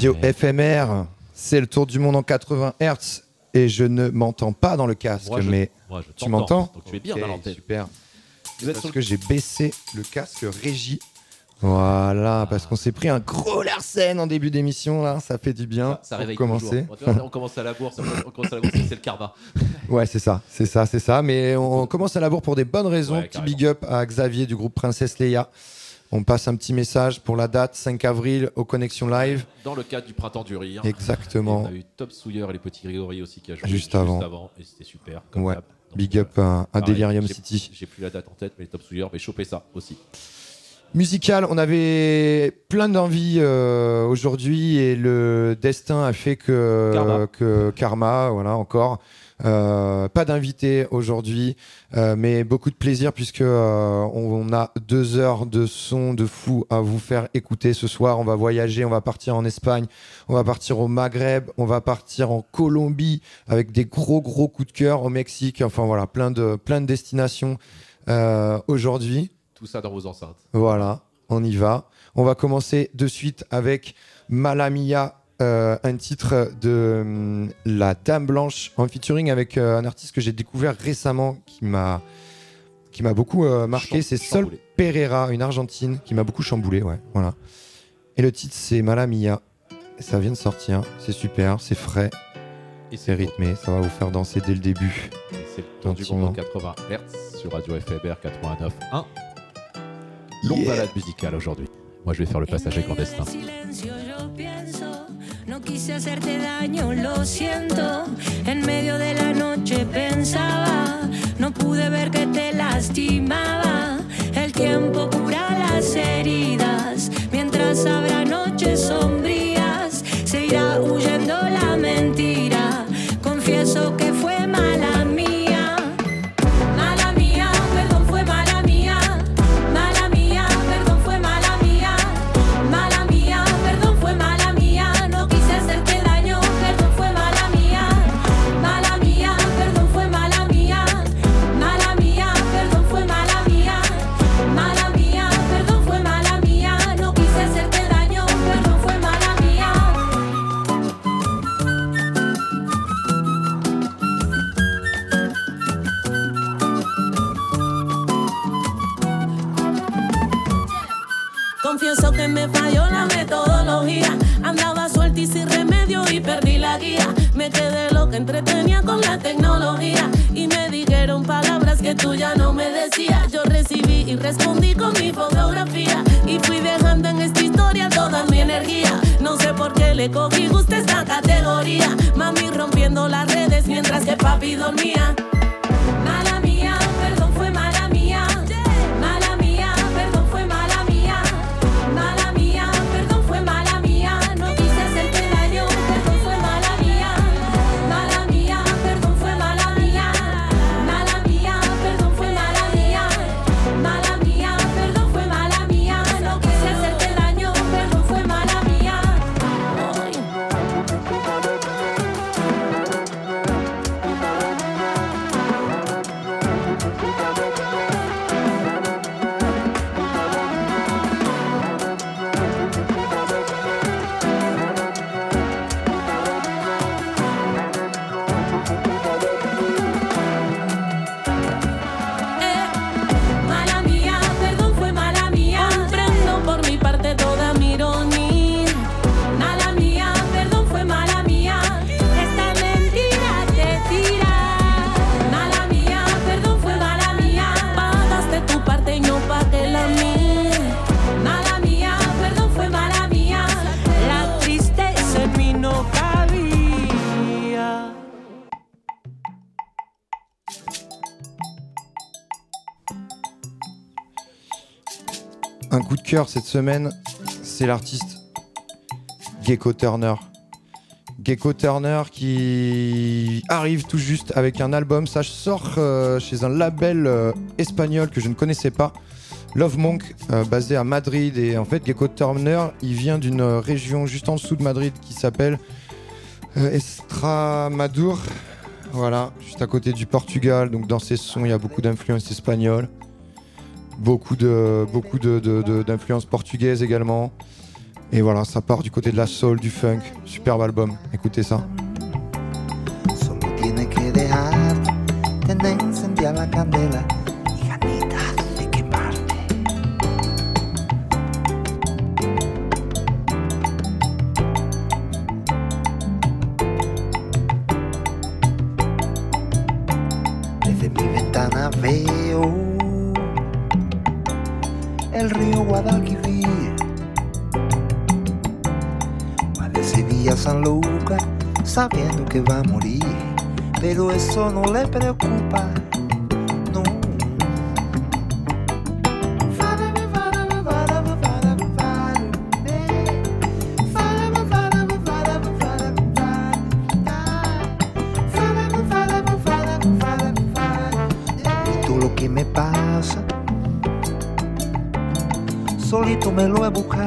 Radio FMR, c'est le tour du monde en 80 Hz et je ne m'entends pas dans le casque, Moi, je- mais moi, tu m'entends Donc tu es bien Ok, dans l'antenne. Super. Vous êtes Parce sur que j'ai baissé le casque régie. Voilà, parce qu'on s'est pris un gros Larsen en début d'émission là, ça fait du bien Ça réveille commencer. On commence à la on commence à la bourse, c'est le karma. Ouais, c'est ça, c'est ça, c'est ça. Mais on commence à la bourre pour des bonnes raisons. Ouais, Petit big up à Xavier du groupe Princesse Leia. On passe un petit message pour la date 5 avril aux Connexions Live. Dans le cadre du printemps du rire. Exactement. Et on a eu Top Souilleur et les petits Grégory aussi qui a joué Juste avant. et c'était super. comme Ouais. Big up à, Delirium City. J'ai plus la date en tête, mais les Top Souilleur, mais choper ça aussi. Musical, on avait plein d'envie euh, aujourd'hui et le destin a fait que Karma. que Karma, voilà encore. Euh, pas d'invité aujourd'hui, euh, mais beaucoup de plaisir puisque euh, on, on a deux heures de son de fou à vous faire écouter ce soir. On va voyager, on va partir en Espagne, on va partir au Maghreb, on va partir en Colombie avec des gros gros coups de cœur au Mexique. Enfin voilà, plein de plein de destinations aujourd'hui. Tout ça dans vos enceintes. Voilà, on y va. On va commencer de suite avec Malamia, euh, un titre de hum, La Dame Blanche en featuring avec euh, un artiste que j'ai découvert récemment qui m'a qui m'a beaucoup euh, marqué, Cham- c'est Sol. Pereira, une argentine qui m'a beaucoup chamboulé, ouais, voilà. Et le titre c'est Malamia. Ça vient de sortir, c'est super, c'est frais, Et c'est rythmé, ça va vous faire danser dès le début. Et C'est le tour du Gentiment. monde en 80 Hz sur Radio FMR 89.1. Longue Yeah. balade musicale aujourd'hui. Moi, je vais faire le passager clandestin. Hacerte daño, lo siento. En medio de la noche pensaba, no pude ver que te lastimaba. El tiempo cura las heridas, mientras habrá noches sombrías, se irá huyendo la mentira. Confieso que entretenía con la tecnología. Y me dijeron palabras que tú ya no me decías. Yo recibí y respondí con mi fotografía. Y fui dejando en esta historia toda mi energía. No sé por qué le cogí gusto a esta categoría. Mami rompiendo las redes mientras que papi dormía. Cette semaine, c'est l'artiste Gecko Turner. Gecko Turner qui arrive tout juste avec un album. Ça sort euh, chez un label euh, espagnol que je ne connaissais pas. Love Monk, euh, basé à Madrid. Et en fait, Gecko Turner, il vient d'une région juste en dessous de Madrid qui s'appelle Estramadour. Voilà, juste à côté du Portugal. Donc dans ses sons, il y a beaucoup d'influences espagnoles. Beaucoup de beaucoup d'influences portugaises également. Et voilà, ça part du côté de la soul, du funk. Superbe album. Écoutez ça. Sabiendo que va a morir, pero eso no le preocupa. No. Esto lo que me pasa, solito me lo he buscado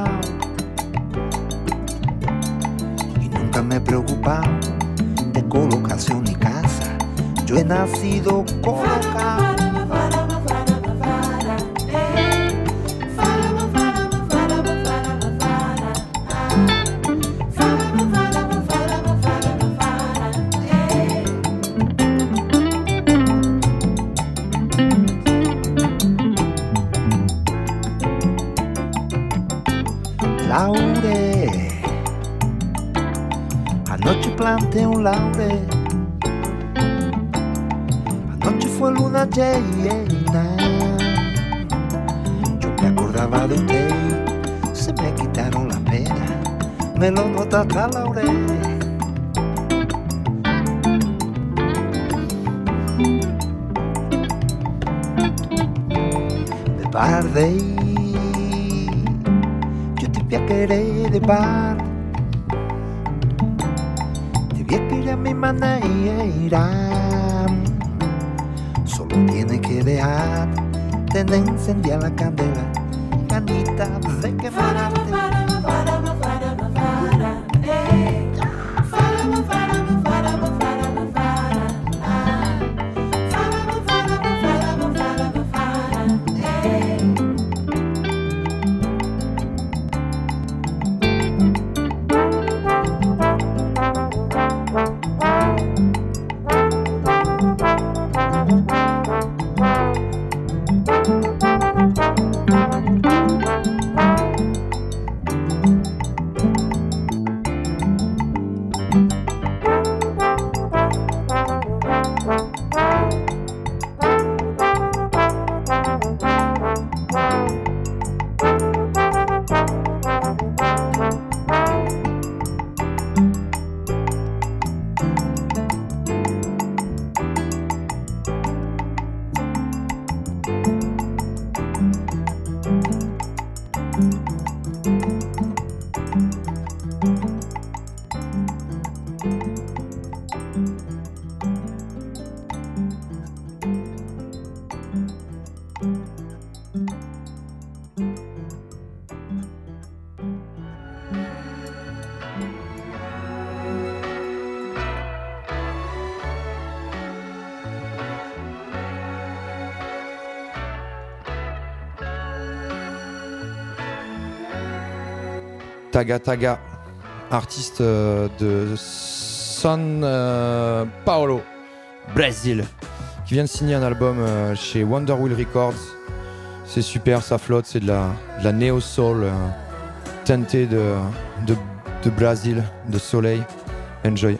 Taga Taga, artiste euh, de San euh, Paulo, Brésil, qui vient de signer un album euh, chez Wonder Wheel Records. C'est super, ça flotte, c'est de la, de la néo soul euh, teintée de, de, de Brésil, de soleil. Enjoy.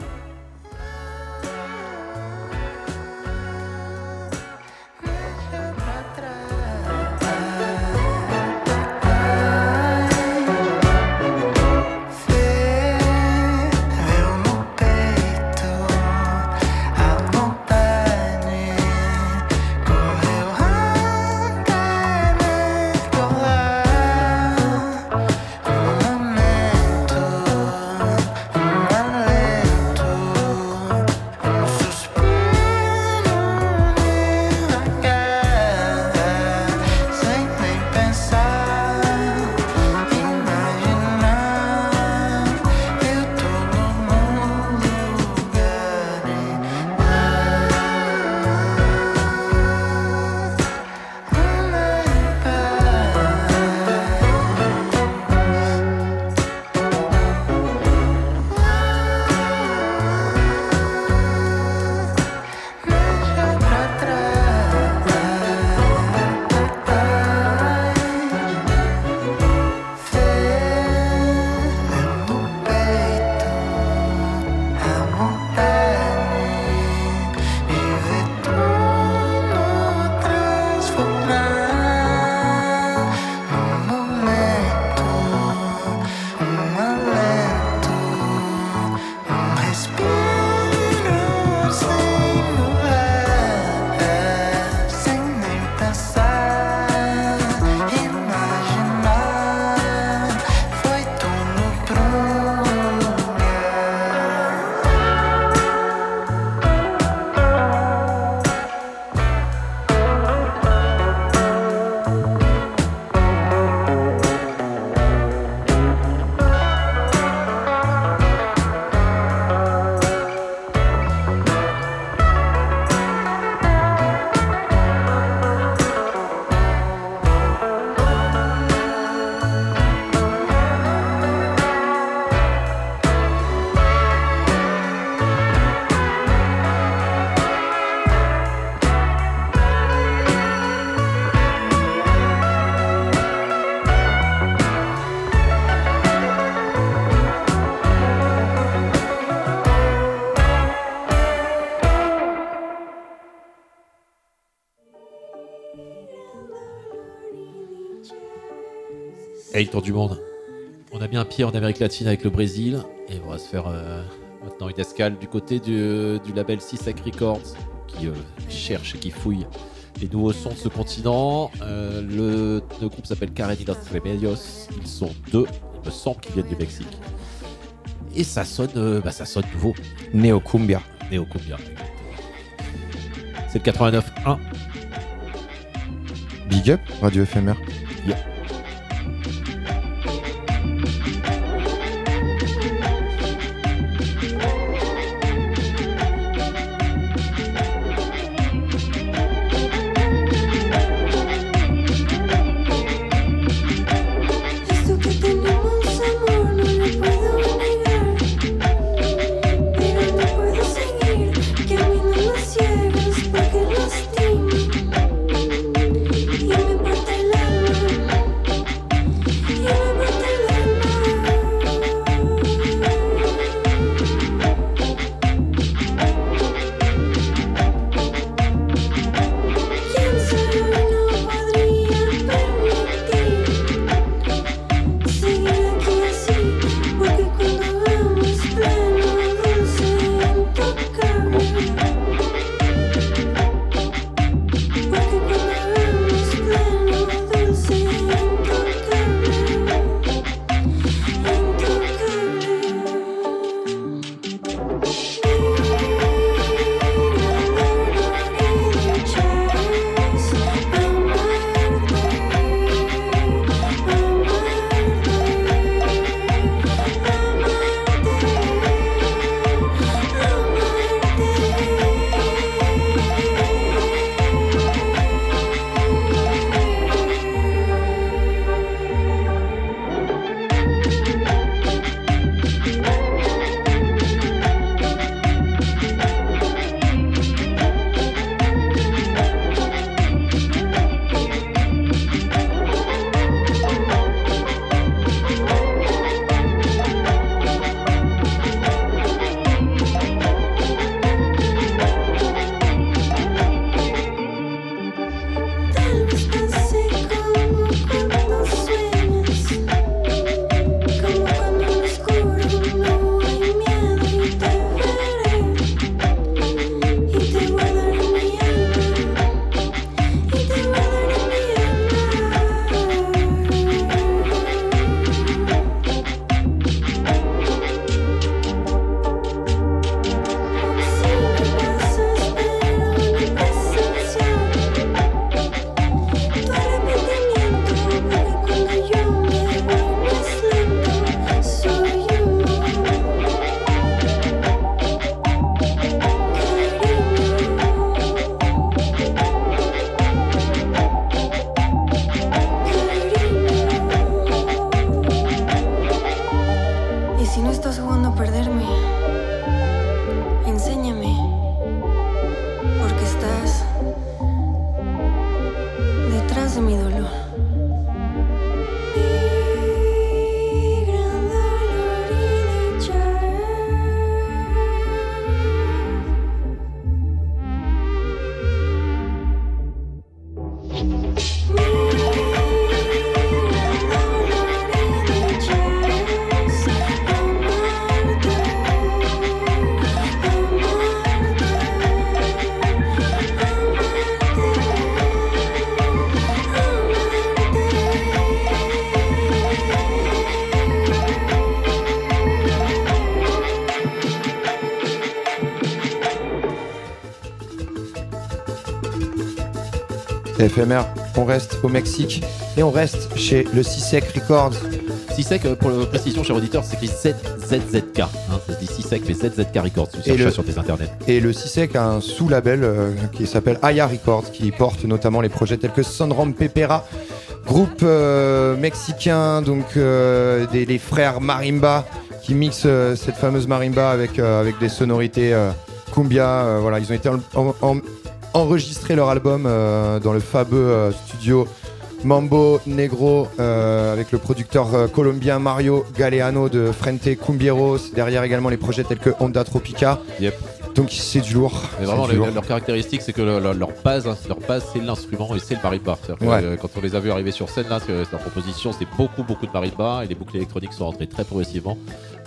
Du monde. On a mis un pied en Amérique latine avec le Brésil et on va se faire euh, maintenant une escale du côté du, du label Sisek Records qui euh, cherche et qui fouille les nouveaux sons de ce continent. Euh, le, le groupe s'appelle Carenidos Remedios. Ils sont deux, il me semble qu'ils viennent du Mexique. Et ça sonne, bah, ça sonne nouveau. Neo Cumbia. Néo Cumbia. C'est le 89.1. Big up, Radio éphémère. Éphémère, on reste au Mexique et on reste chez le Sisek Records. Sisek, euh, pour la précision, cher auditeur, c'est écrit ZZZK. Hein, ça se dit Sisek, mais ZZK Records. Tu cherches le- sur tes internets. Et le Sisek a un sous-label euh, qui s'appelle Aya Records, qui porte notamment les projets tels que Sonram Pepera, groupe euh, mexicain, donc euh, des, les frères Marimba, qui mixent cette fameuse marimba avec, avec des sonorités cumbia. voilà, ils ont été en, en- en- enregistré leur album euh, dans le fameux euh, studio Mambo Negro euh, avec le producteur euh, colombien Mario Galeano de Frente Cumbieros. Derrière également les projets tels que Honda Tropica. Yep. Donc c'est du lourd. Mais vraiment, le- lourd. leur caractéristique, c'est que le- le- leur base, hein, leur base, c'est l'instrument et c'est le marimba. Ouais. quand on les a vus arriver sur scène, là, leur proposition, c'est beaucoup, beaucoup de marimba et les boucles électroniques sont rentrées très progressivement.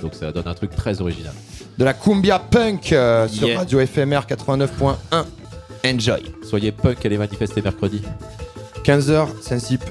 Donc ça donne un truc très original. De la cumbia punk euh, sur Yeah. Radio FMR 89.1. Enjoy. Soyez punk, allez manifester mercredi. 15h, Sensip.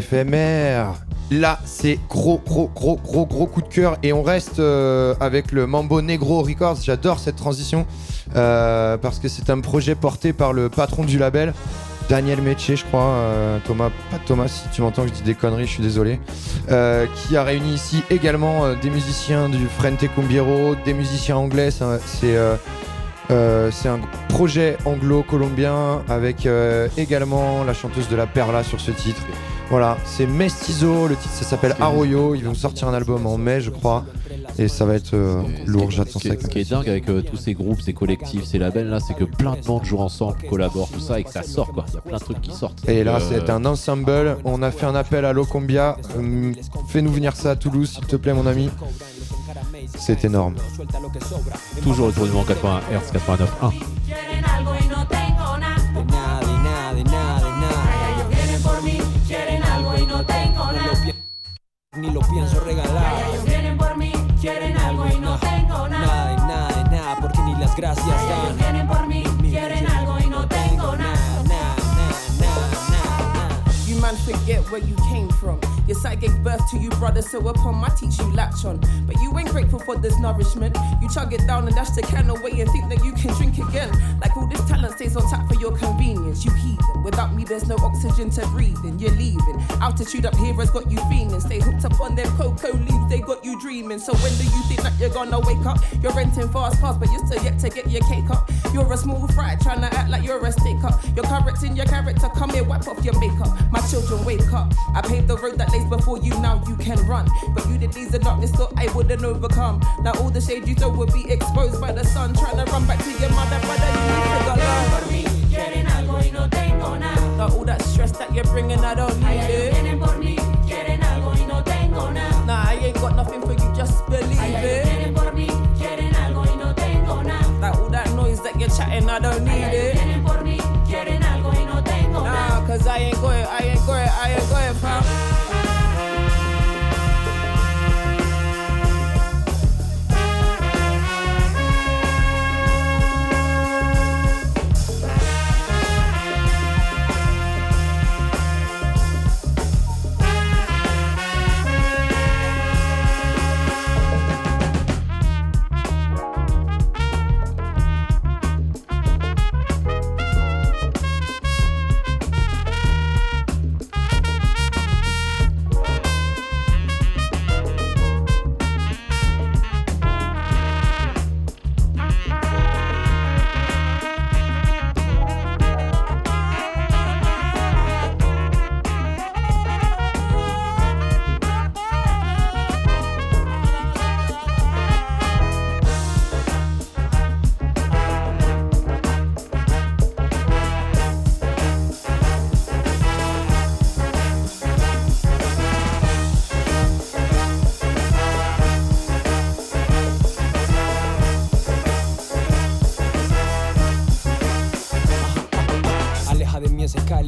FMR. Là, c'est gros, gros, gros, gros, gros coup de cœur. Et on reste euh, avec le Mambo Negro Records. J'adore cette transition euh, parce que c'est un projet porté par le patron du label, Daniel Métier, je crois. euh, Thomas, pas Thomas, si tu m'entends je dis des conneries, je suis désolé. Qui a réuni ici également des musiciens du Frente Cumbiero, des musiciens anglais. C'est un- projet anglo-colombien avec également la chanteuse de la Perla sur ce titre. Voilà, c'est Mestizo, le titre ça s'appelle Arroyo, ils vont sortir un album en mai je crois et ça va être euh, lourd, j'attends ça. ce qui est dingue avec euh, tous ces groupes, ces collectifs, ces labels là, c'est que plein de monde jouent ensemble, collaborent, tout ça et que ça sort quoi. Il y a plein de trucs qui sortent. Et là Euh, c'est un ensemble, on a fait un appel à Locombia, Hum, fais-nous venir ça à Toulouse s'il te plaît mon ami. C'est énorme. toujours le tournement 81 Hz 89.1. lo pienso regalar. Ellos vienen por mí, quieren algo y no tengo Nada, nada. de nada, nada, porque ni las gracias Ellos dan. vienen por mí, quieren algo y no tengo nada. Nada, nada, nada, nada. You man forget where you came from. Your side gave birth to you, brother, so upon my teach you latch on. But you ain't grateful for this nourishment. You chug it down and dash the can away and think that you can drink again. Like all this talent stays on tap for your convenience. You heathen. Without me, there's no oxygen to breathe in. You're leaving. Altitude up here has got you feeling. Stay hooked up on them cocoa leaves, they got you dreaming. So when do you think that you're gonna wake up? You're renting fast cars, but you're still yet to get your cake up. You're a small fry trying to act like you're a stick up. You're correcting your character, come here, wipe off your makeup. My children, wake up. I paved the road that lays before you, now you can run. But you did these the darkness, thought I wouldn't overcome. Now all the shade you throw will be exposed by the sun. Trying to run back to your mother, brother, you need to go Por mí, quieren algo y no tengo nada. Now all that stress that you're bringing, I don't need it. vienen por mí, quieren algo y no tengo nada. Nah, I ain't got nothing for you, just believe it. vienen por mí, quieren algo y no tengo nada. Like all that noise that you're chatting, I don't need it. vienen por mí, quieren algo y no tengo Nah, cause I ain't going, I ain't going, I ain't fam.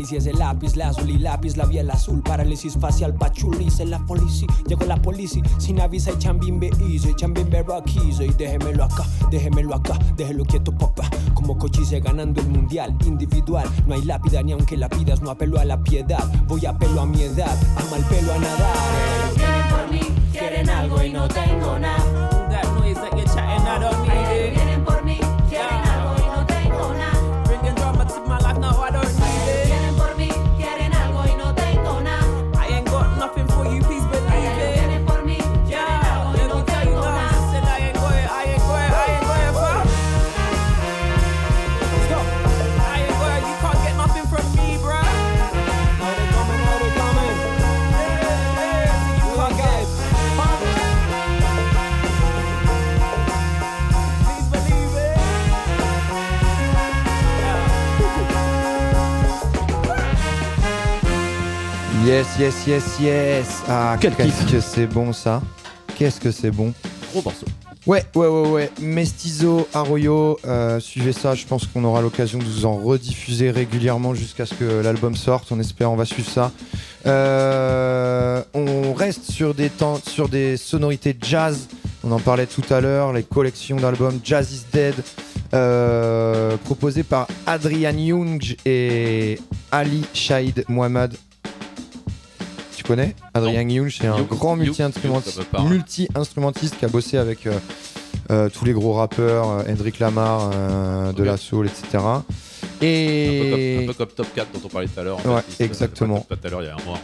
Parálisis de lápiz, lazuli, lápiz labial azul. Parálisis facial, pachulis en la policía. Llegó la policía sin aviso y chambimbe easy. Chambimbe rock easy. Déjemelo acá, déjemelo acá, déjelo quieto, papá. Como cochise ganando el mundial individual. No hay lápida ni aunque la pidas, no apelo a la piedad. Voy a apelo a mi edad, ama el pelo a nadar. Vienen por mí, quieren algo y no tengo nada. Yes, yes, yes, yes. Ah, Quel qu'est-ce kiff. que c'est bon ça. Qu'est-ce que c'est bon. Gros morceau. Ouais, ouais, ouais, ouais. Mestizo, Arroyo, euh, suivez ça. Je pense qu'on aura l'occasion de vous en rediffuser régulièrement jusqu'à ce que l'album sorte. On espère, on va suivre ça. Euh, on reste sur des temps, sur des sonorités jazz. On en parlait tout à l'heure. Les collections d'albums Jazz is Dead, euh, proposées par Adrian Young et Ali Shahid Mohamed. Connais Adrian Young, c'est un grand multi-instrumentiste parle. multi-instrumentiste qui a bossé avec euh, euh, tous les gros rappeurs, euh, Hendrik Lamar, euh, de la soul, etc. Un, peu Et, comme, un peu comme Top 4 dont on parlait tout à l'heure. Ouais, bassiste. exactement. Tout à l'heure, il y a un mois.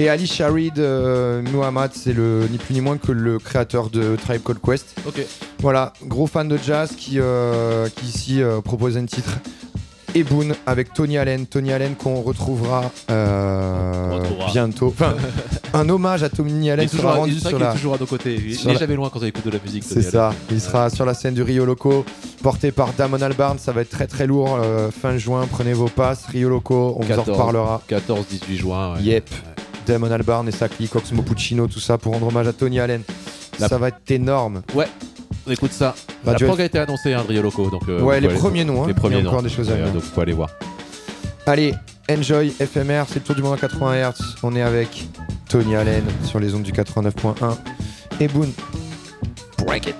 et Ali Sharid euh, Muhammad, c'est le ni plus ni moins que le créateur de Tribe Called Quest. Ok. Voilà, gros fan de jazz qui, euh, qui ici euh, propose un titre. Eboon avec Tony Allen. Tony Allen qu'on retrouvera, euh, retrouvera. bientôt. Enfin, un hommage à Tony Il Allen est sera toujours, rendu il est est toujours à nos côtés. Il sur n'est la- jamais loin quand on écoute de la musique. C'est ça, Allen. il sera sur la scène du Rio Loco, porté par Damon Albarn, ça va être très très lourd, euh, fin juin, prenez vos passes, Rio Loco, on vous en 14. reparlera. 14-18 juin. ouais. Yep, Ouais. Damon Albarn et sa clique, Oxmo Puccino, tout ça pour rendre hommage à Tony Allen. La- Ça va être énorme. On écoute ça. Radio la prog a été annoncée, hein, de Rio Loco. Donc, euh, Ouais, les premiers noms, hein. Les Il y a premiers encore noms. des choses à venir. Donc, faut aller voir. Allez, enjoy FMR, c'est le tour du monde à 80 Hz. On est avec Tony Allen sur les ondes du 89.1 et Boone. Break it.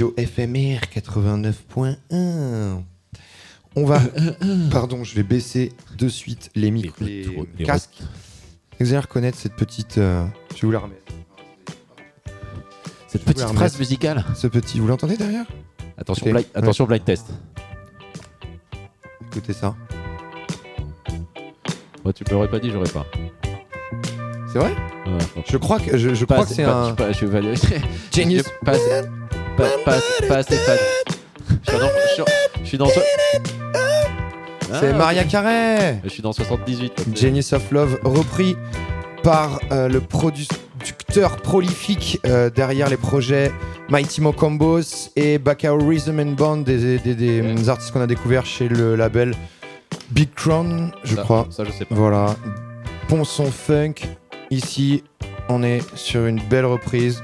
Radio FMR 89.1. On va. Pardon, je vais baisser de suite les micros, les, retours, les casques. Vous allez reconnaître cette petite. euh, je vais vous la remettre. Cette Je petite phrase musicale. Ce petit. Vous l'entendez derrière? Attention, Ok. blind, attention blind test. Écoutez ça. Moi, tu me l'aurais pas dit, j'aurais pas. C'est vrai? Ouais, Je crois que je, je crois que c'est pas- un. Je, pas- je Genius. Pas pas- pas- pas assez fan. Je suis dans. Je suis- je suis dans. so- C'est Ah, Maria Carré. Je suis dans 78. là, c'est- Genius of Love, repris par euh, le producteur prolifique euh, derrière les projets Mighty Mo Combos et Bacao Rhythm and Band, des, des- des, Ouais. des artistes qu'on a découverts chez le label Big Crown, je Ça- crois. Ça, je sais pas. Voilà. Bon son funk. Ici, on est sur une belle reprise.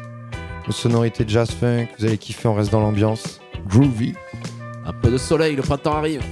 Une sonorité jazz funk. Vous allez kiffer, on reste dans l'ambiance. Groovy. Un peu de soleil, le printemps arrive.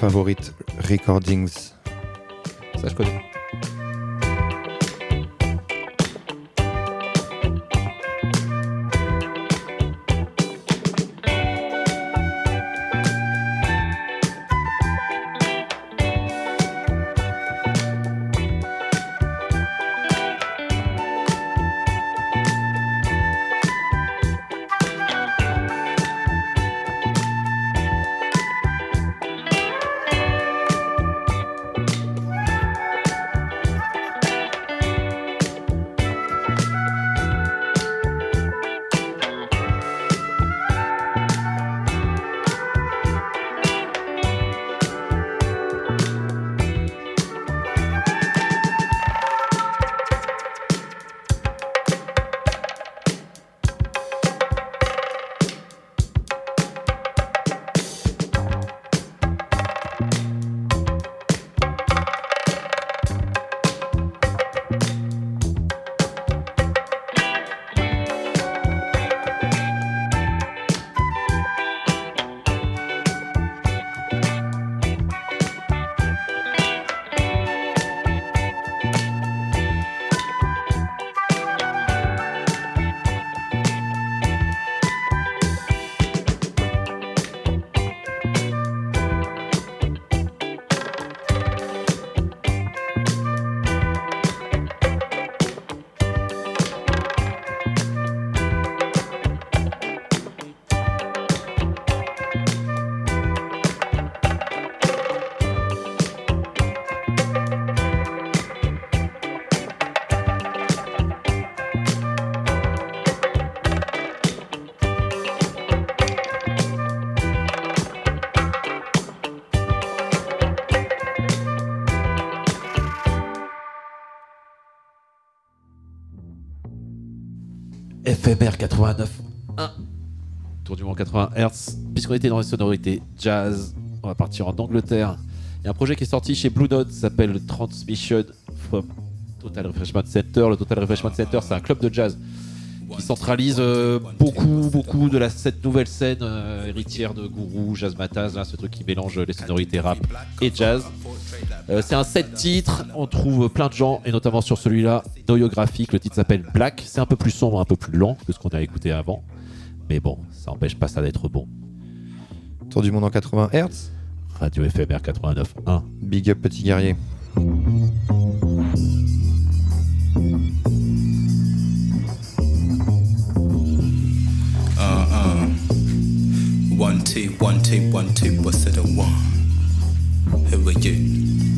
Favorite Recordings. Ça, je connais. FMR 89. 1. Tour du monde 80 Hz. Puisqu'on était dans les sonorités jazz, on va partir en Angleterre. Il y a un projet qui est sorti chez Blue Note, s'appelle Transmission from Total Refreshment Center. Le Total Refreshment Center, c'est un club de jazz qui centralise euh, beaucoup, beaucoup de la, cette nouvelle scène euh, héritière de Guru, Jazz Mataz, là, ce truc qui mélange les sonorités rap et jazz. Euh, c'est un set titre, on trouve plein de gens, et notamment sur celui-là, Noyographique, le titre s'appelle Black. C'est un peu plus sombre, un peu plus lent que ce qu'on a écouté avant. Mais bon, ça empêche pas ça d'être bon. Tour du monde en 80 Hz. Radio FMR 89.1. Big up, petit guerrier. One two, one two, one two. What's it a one? Who are you?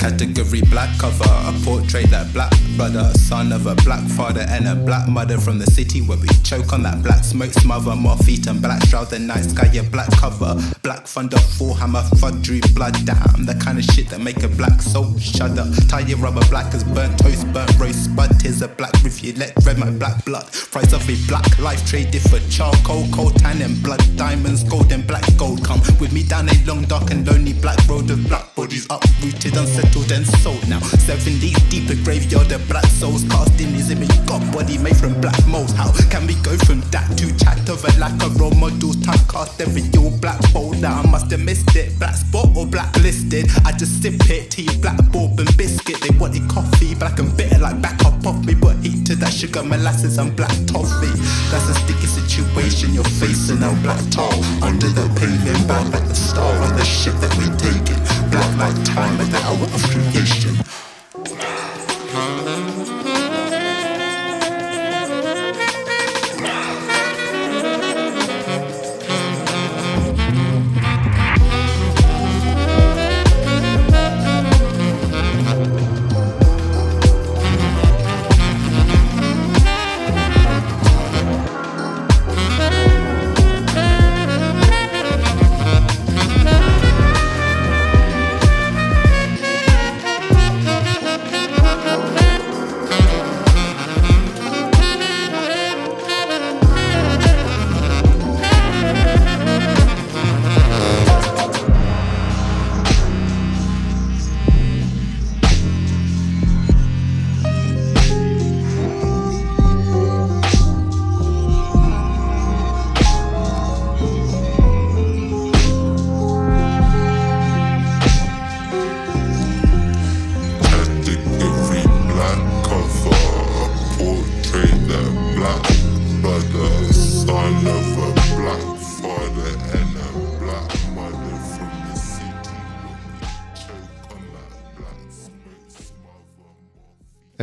Category black cover, a portrait that black brother, son of a black father and a black mother from the city where we choke on that black smoke smother. More feet and black shroud the night sky, a black cover. Black thunder, full hammer, fudgery, blood, damn. The kind of shit that make a black soul shudder. Tie your rubber black as burnt toast, burnt roast, spud. Tears a black review, let red my black blood. Price of a black life traded for charcoal, coal, tan and blood. Diamonds, gold and black gold. Come with me down a long, dark and lonely black road of black bodies uprooted, unsettled and sold now. Seven days deep, a graveyard of black souls cast in his image. God body made from black moles. How can we go from that to chat of a lack of role models? Time cast every all black boulder. I must have missed it. Black spot or blacklisted. I just sip it, tea, black bourbon biscuit. They wanted coffee, black and bitter like back up off me. But heat to that sugar, molasses, and black toffee. That's a sticky situation you're facing. Now black tar under the pavement, back like the star on the shit that we taking. Black like time like the hour Consternation.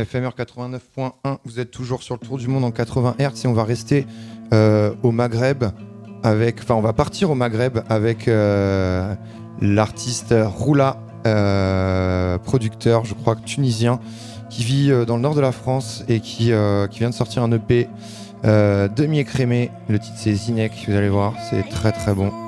FMR 89.1, vous êtes toujours sur le tour du monde en 80 Hz et on va rester euh, au Maghreb avec, enfin on va partir au Maghreb avec euh, l'artiste Roula, euh, producteur, je crois tunisien, qui vit dans le nord de la France et qui, vient de sortir un EP demi-écrémé. Le titre c'est Zinek, vous allez voir, c'est très très bon.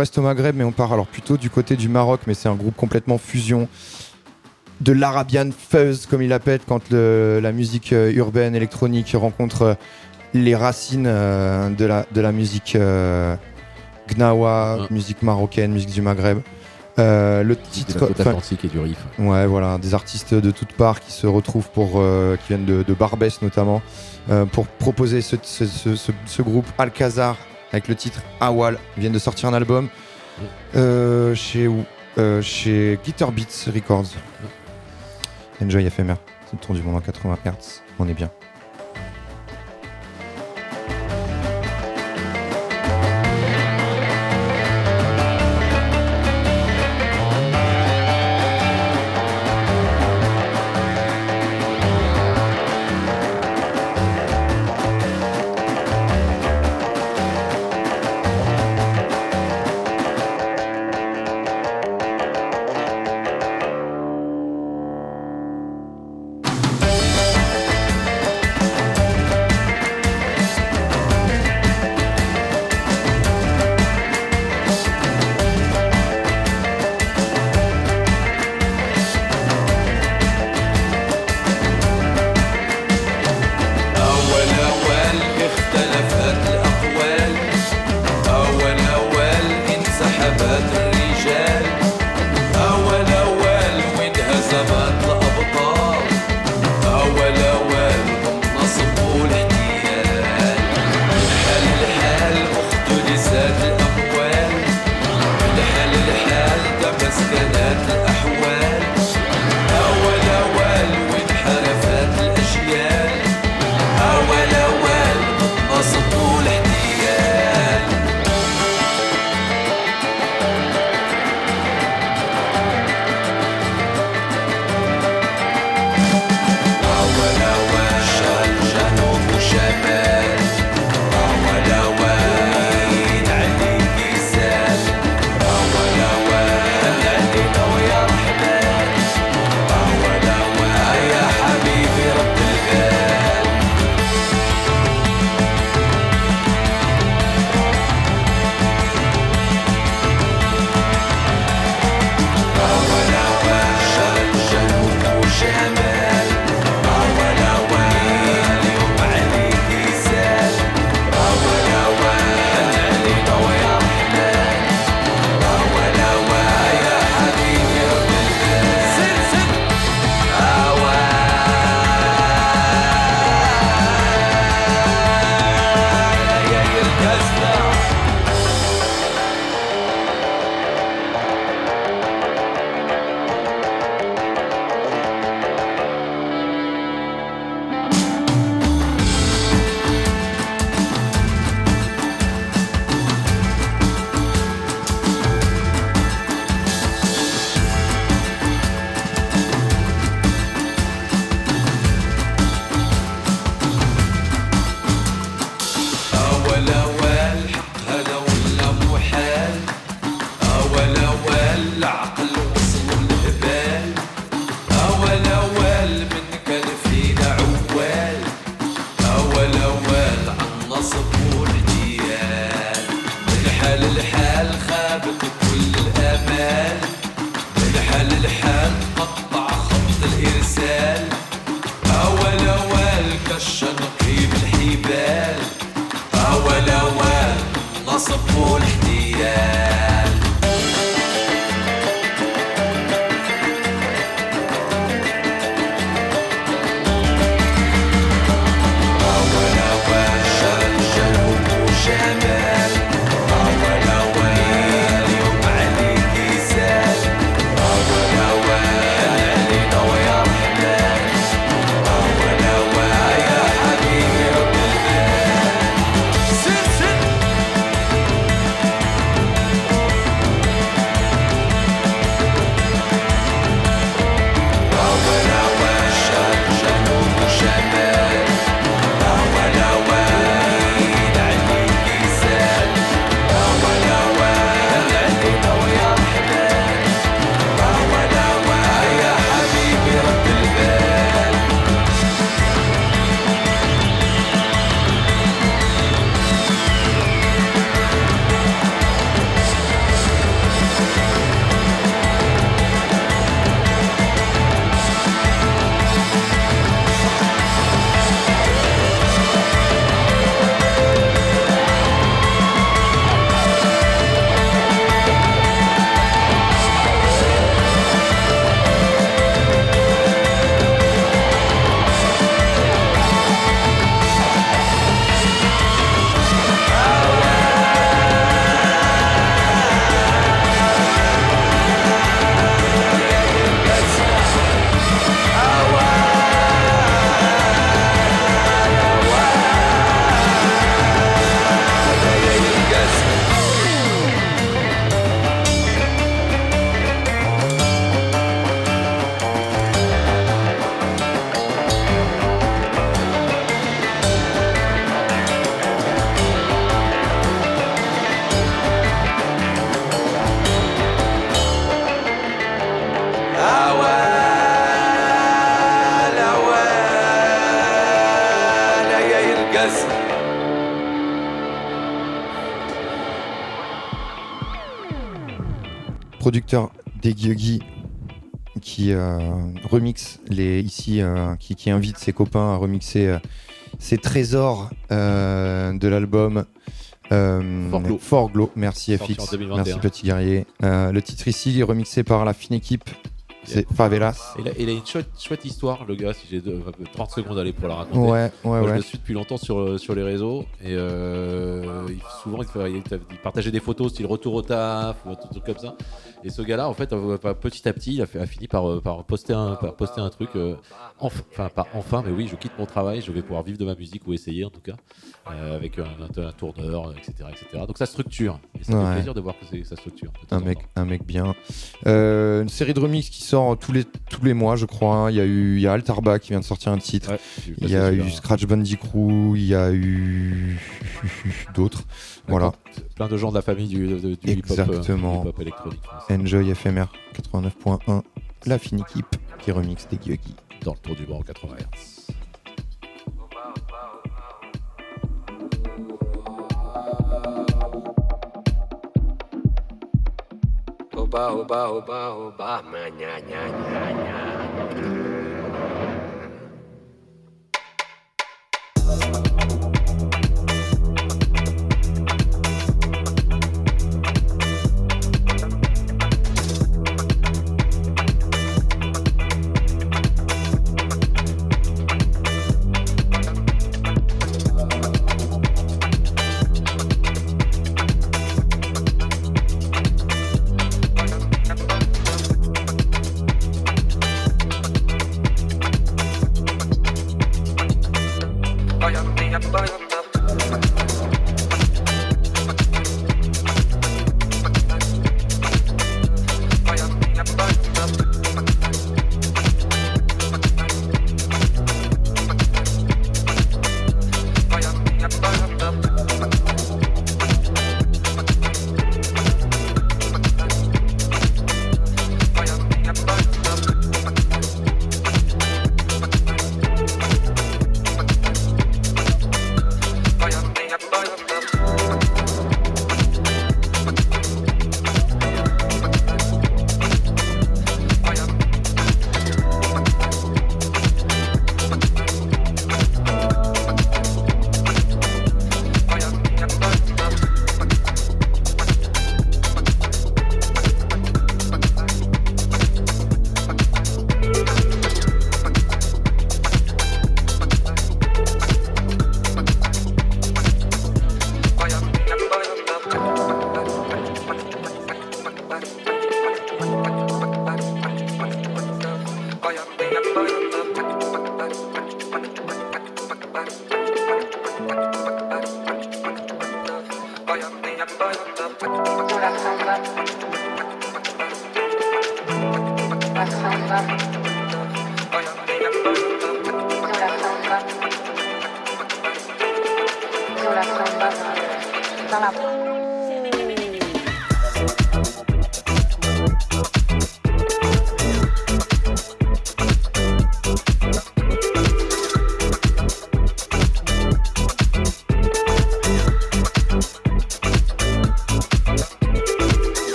reste au Maghreb, mais on part alors plutôt du côté du Maroc, mais c'est un groupe complètement fusion de l'Arabian Fuzz, comme il l'appelle, quand le- la musique euh, urbaine électronique rencontre euh, les racines euh, de, la, de la musique euh, gnawa, musique marocaine, musique du Maghreb. Euh, le de titre, la enfin, atlantique et du riff. Ouais, voilà, des artistes de toutes parts qui se retrouvent pour, qui viennent de, de Barbès notamment, pour proposer ce, ce- ce- ce- ce groupe Alcazar avec le titre Awal. Ils viennent de sortir un album euh, chez où Euh, Chez Guitar Beats Records. Enjoy FMR, c'est le tour du monde en 80 Hz. On est bien. النصب والهديه producteur des Gyugi qui euh, remixe les ici, euh, qui, qui invite ses copains à remixer euh, ces trésors de l'album. Euh. Fort-Glo. Merci FX, 2021. merci Petit Guerrier. Euh, le titre ici est remixé par la fine équipe, c'est Favelas. Il a, il a une chouette, chouette histoire, le gars, si j'ai deux- 30 secondes à aller pour la raconter. Ouais, ouais, Moi, Je le suis depuis longtemps sur, euh, sur les réseaux et euh, il- souvent il, fait- il- il partageait des photos style retour au taf ou un truc comme ça. Et ce gars-là, en fait, euh, bah, petit à petit, il a, fait- a fini par, par poster un, par poster un truc. euh, enf- Enfin, pas enfin, mais oui, je quitte mon travail, je vais pouvoir vivre de ma musique ou essayer en tout cas, euh, avec un, un, tourneur, etc., etc. Donc ça structure. Et ça Ouais. fait plaisir de voir que ça structure. Un en mec, un mec bien. Euh, une série de remix qui sort tous les, tous les mois, je crois. hein. Il y a eu il y a Altarba qui vient de sortir un titre. vu il y a eu. Scratch Bandy Crew. Il y a eu d'autres. Voilà. Plein de gens de la famille du, du hip-hop, euh, Exactement. du hip-hop électronique. Enjoy FMR 89.1. La fine équipe qui remixe des Gyugi. Dans le tour du banc 80 Hz. oba, oba, oba, oba, ma nya, nya, nya.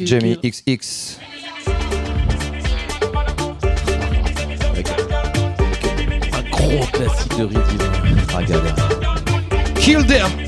Jamie XX. Un gros classique de galère. Kill them!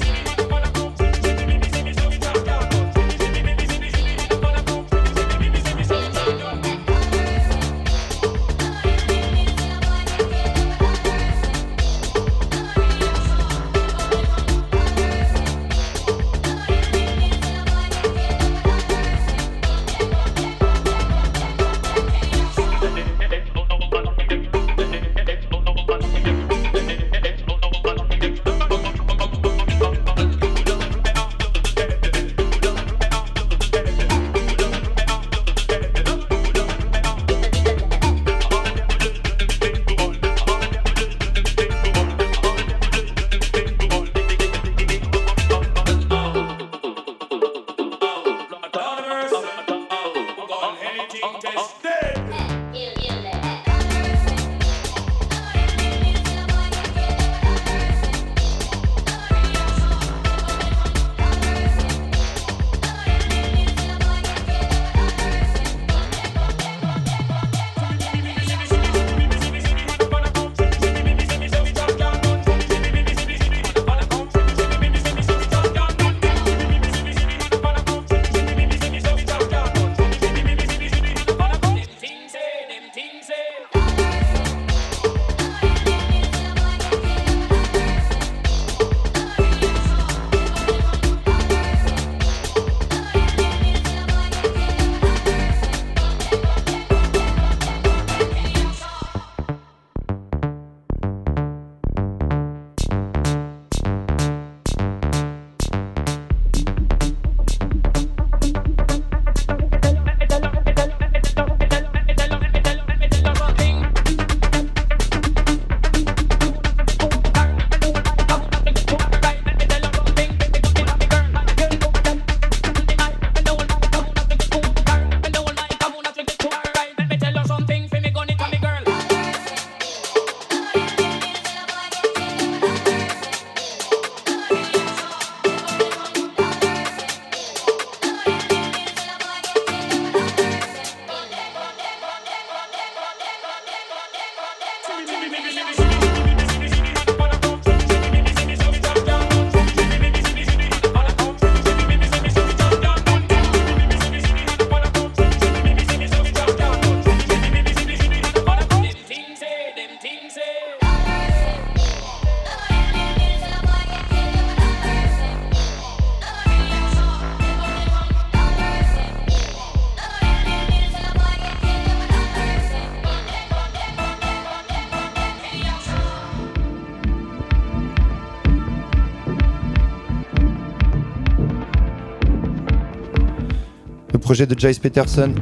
Projet de Jace Peterson.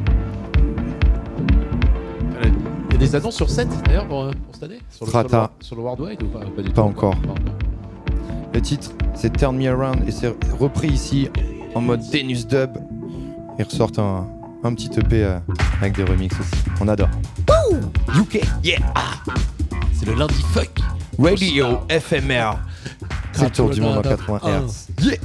Il y a des annonces sur 7 d'ailleurs pour, euh, pour cette année? Sur le, sur, Strata. le, sur le Worldwide ou pas? Pas, du Pas tout, encore. Le titre, c'est Turn Me Around et c'est repris ici en mode Denus Dub. Ils ressortent un, un petit EP euh, avec des remixes aussi. On adore. UK, yeah! C'est le lundi funk. Radio FMR. C'est le tour du monde en 80 Hz. Yeah!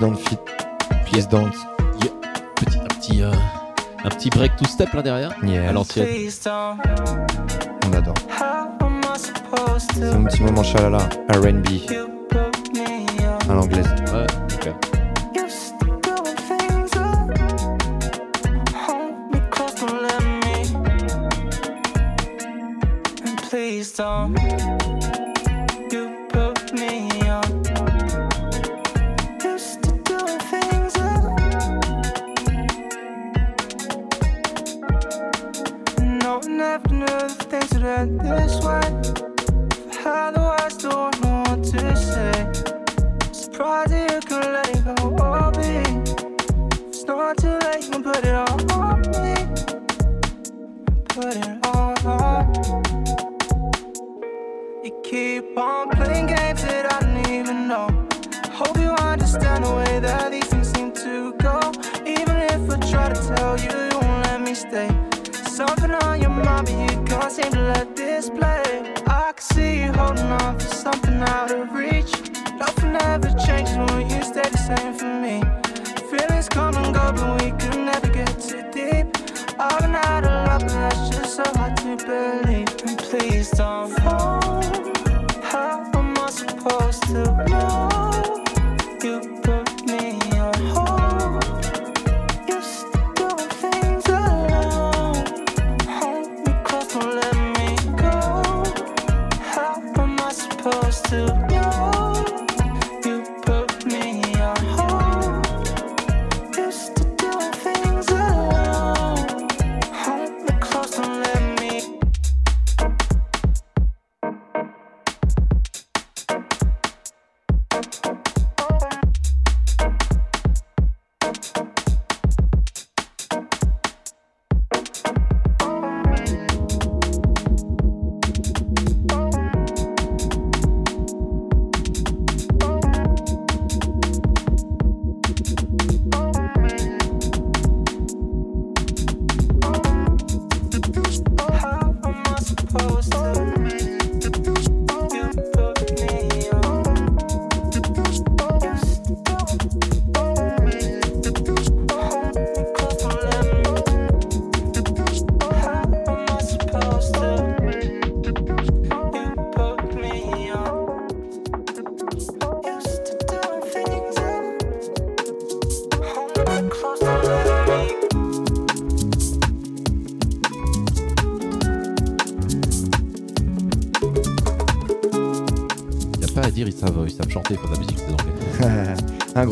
Don't Fit. Please Don't. Yeah. Petit, un, petit, euh, un petit break two step là derrière. Yeah. À l'ancienne. On adore. C'est un petit moment chalala, R&B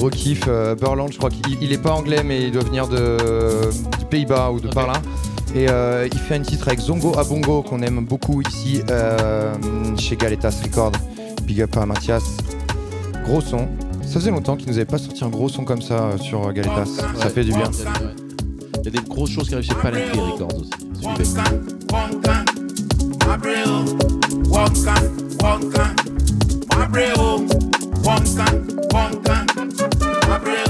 gros kiff. euh, Burland, je crois qu'il il est pas anglais, mais il doit venir de, du Pays-Bas ou de par là. Et euh, il fait un titre avec Zongo Abongo qu'on aime beaucoup ici euh, chez Galetas Record. Big up à Mathias. Gros son. Ça faisait longtemps qu'il nous avait pas sorti un gros son comme ça euh, sur Galetas. Ça fait du bien. Il y a des grosses choses qui arrivent chez Palanque Records aussi. Suivez. Poncan, poncan, abreu.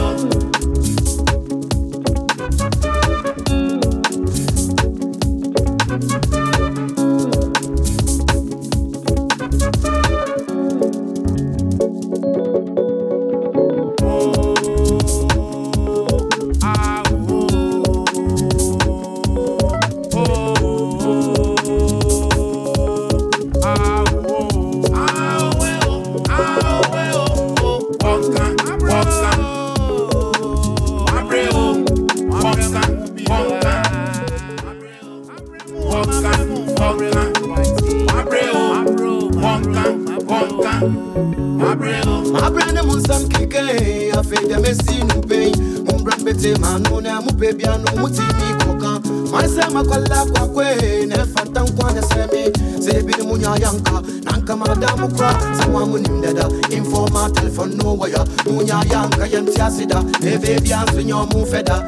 tema no ne amupe bia no mutimi koka masema kwala kwa kwe ne fatan kwa ne semi. Sebi ne munya yanka nanka madamu kwa. Sawa munim dada informa telephone no waya. Munya yanka yentia sida ne baby anzo nyomu feda.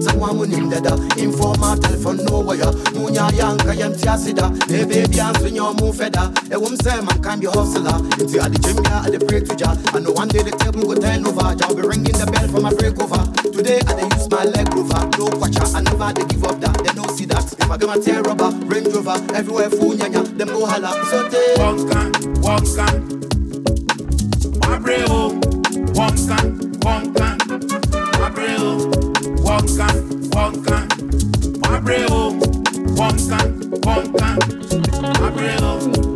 Sawa munim dada informa telephone no waya. Munya yanka yentia sida ne baby anzo nyomu feda. E wum sema kan be hustler it's the jimmy at the break to ja and one day the table go turn over i'll be ringing the bell for my breakover today I dey use my leg rover no kwacha I never they give up that. They don't see that. If I get my tear rubber, Range Rover, everywhere full nyanya, them go holla. So they Wonka, wonka. Abreu, oh. wonka, wonka. Abreu, oh. wonka, wonka. Abreu, oh. wonka, wonka. Abreu.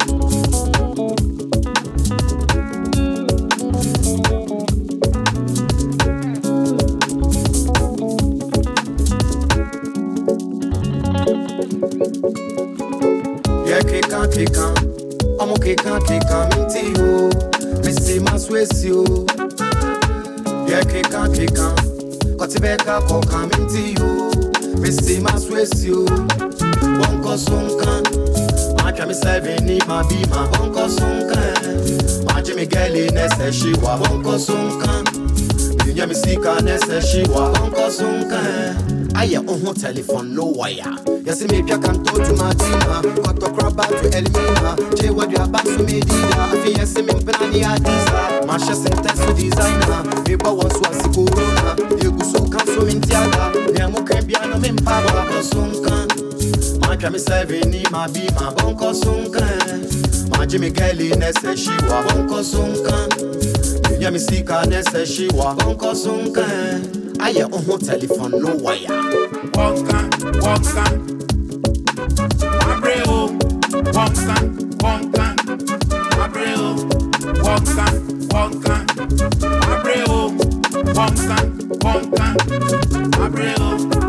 Rebecca for coming to you. Missy Maswes you. Bonko Sunkan. Match me seven, my be my Bonko Sunkan. Match me girl in Esseshiwa. Bonko Sunkan. Ninya mi sika Nesseshiwa. bunko Sunkan. Aya ohun oh, telephone no wire. Yasi me pia kan to ju Martina. Koto kroba ju Elmina. Che wadu abasu medida. Afi yasi me plani adisa. Marsha sentence designer. eba wasu asi corona? Egusu kan so mi ntiaga nyamu kan bia no mi mpa ba ko sunkan mi save ma bi ma bon ko sunkan ma keli nese shi wa bon ko sunkan nya mi sika nese shi wa bon ko sunkan ayɛ ɔho telephone no waya wɔnka wɔnka abrɛ o wɔnka wɔnka abrɛ o wɔnka wɔnka Constant, constant, abrelo.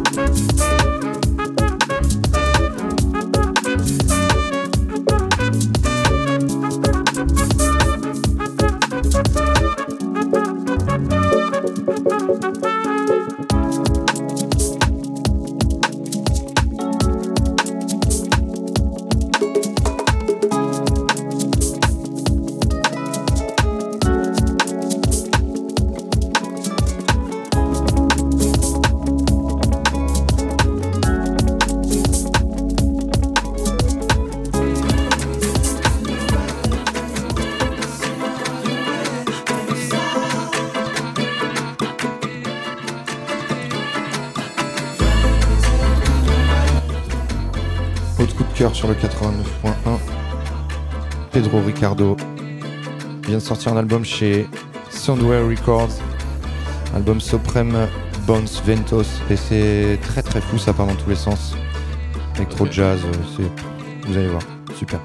Sur le 89.1. Pedro Ricardo vient de sortir un album chez Soundware Records. Album Supreme Bones Ventos. Et c'est très très fou, ça part dans tous les sens. Electro jazz, euh, c'est. Vous allez voir, super.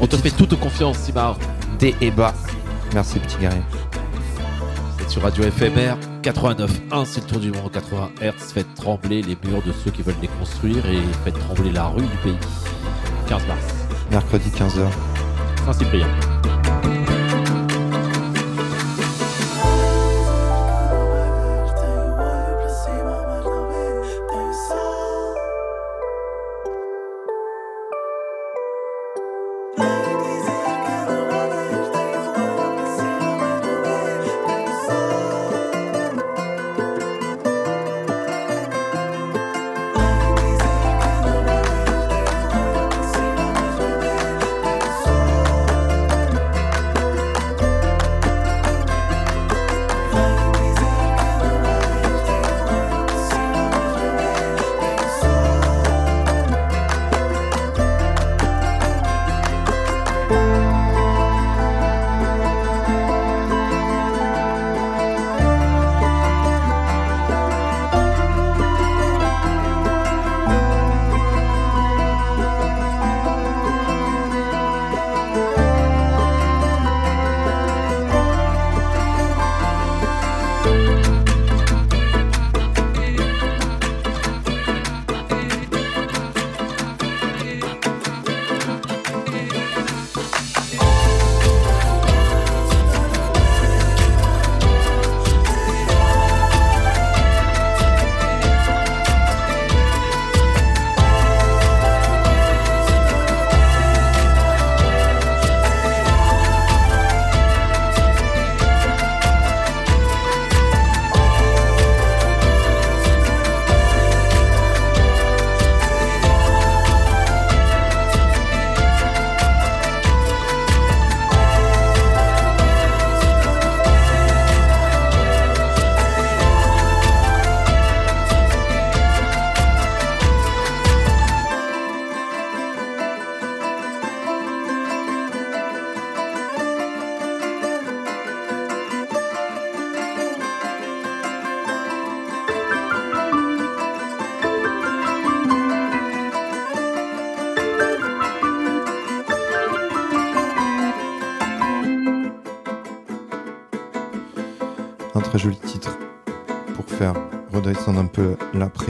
On te fait toute confiance, Simard. Des et bas. Merci, petit guerrier. C'est sur Radio FMR 89.1, c'est le tour du monde 80 Hz. Faites trembler les murs de ceux qui veulent les construire et faites trembler la rue du pays. 15 mars, Mercredi 15h. Saint-Cyprien.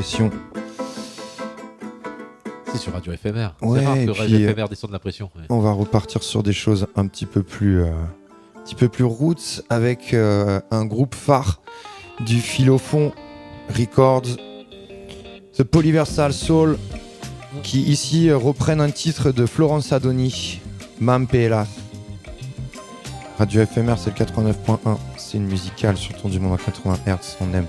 Pression. C'est sur Radio FMR. Ouais, c'est rare et que Radio puis, FMR descende la pression. ouais. On va repartir sur des choses un petit peu plus, euh, un petit peu plus roots avec euh, un groupe phare du Philophon Records, The Polyversal Soul, qui ici euh, reprennent un titre de Florence Adoni, Mampela. Radio FMR, c'est le 89.1, c'est une musicale sur ton du monde à 80 Hz, on aime.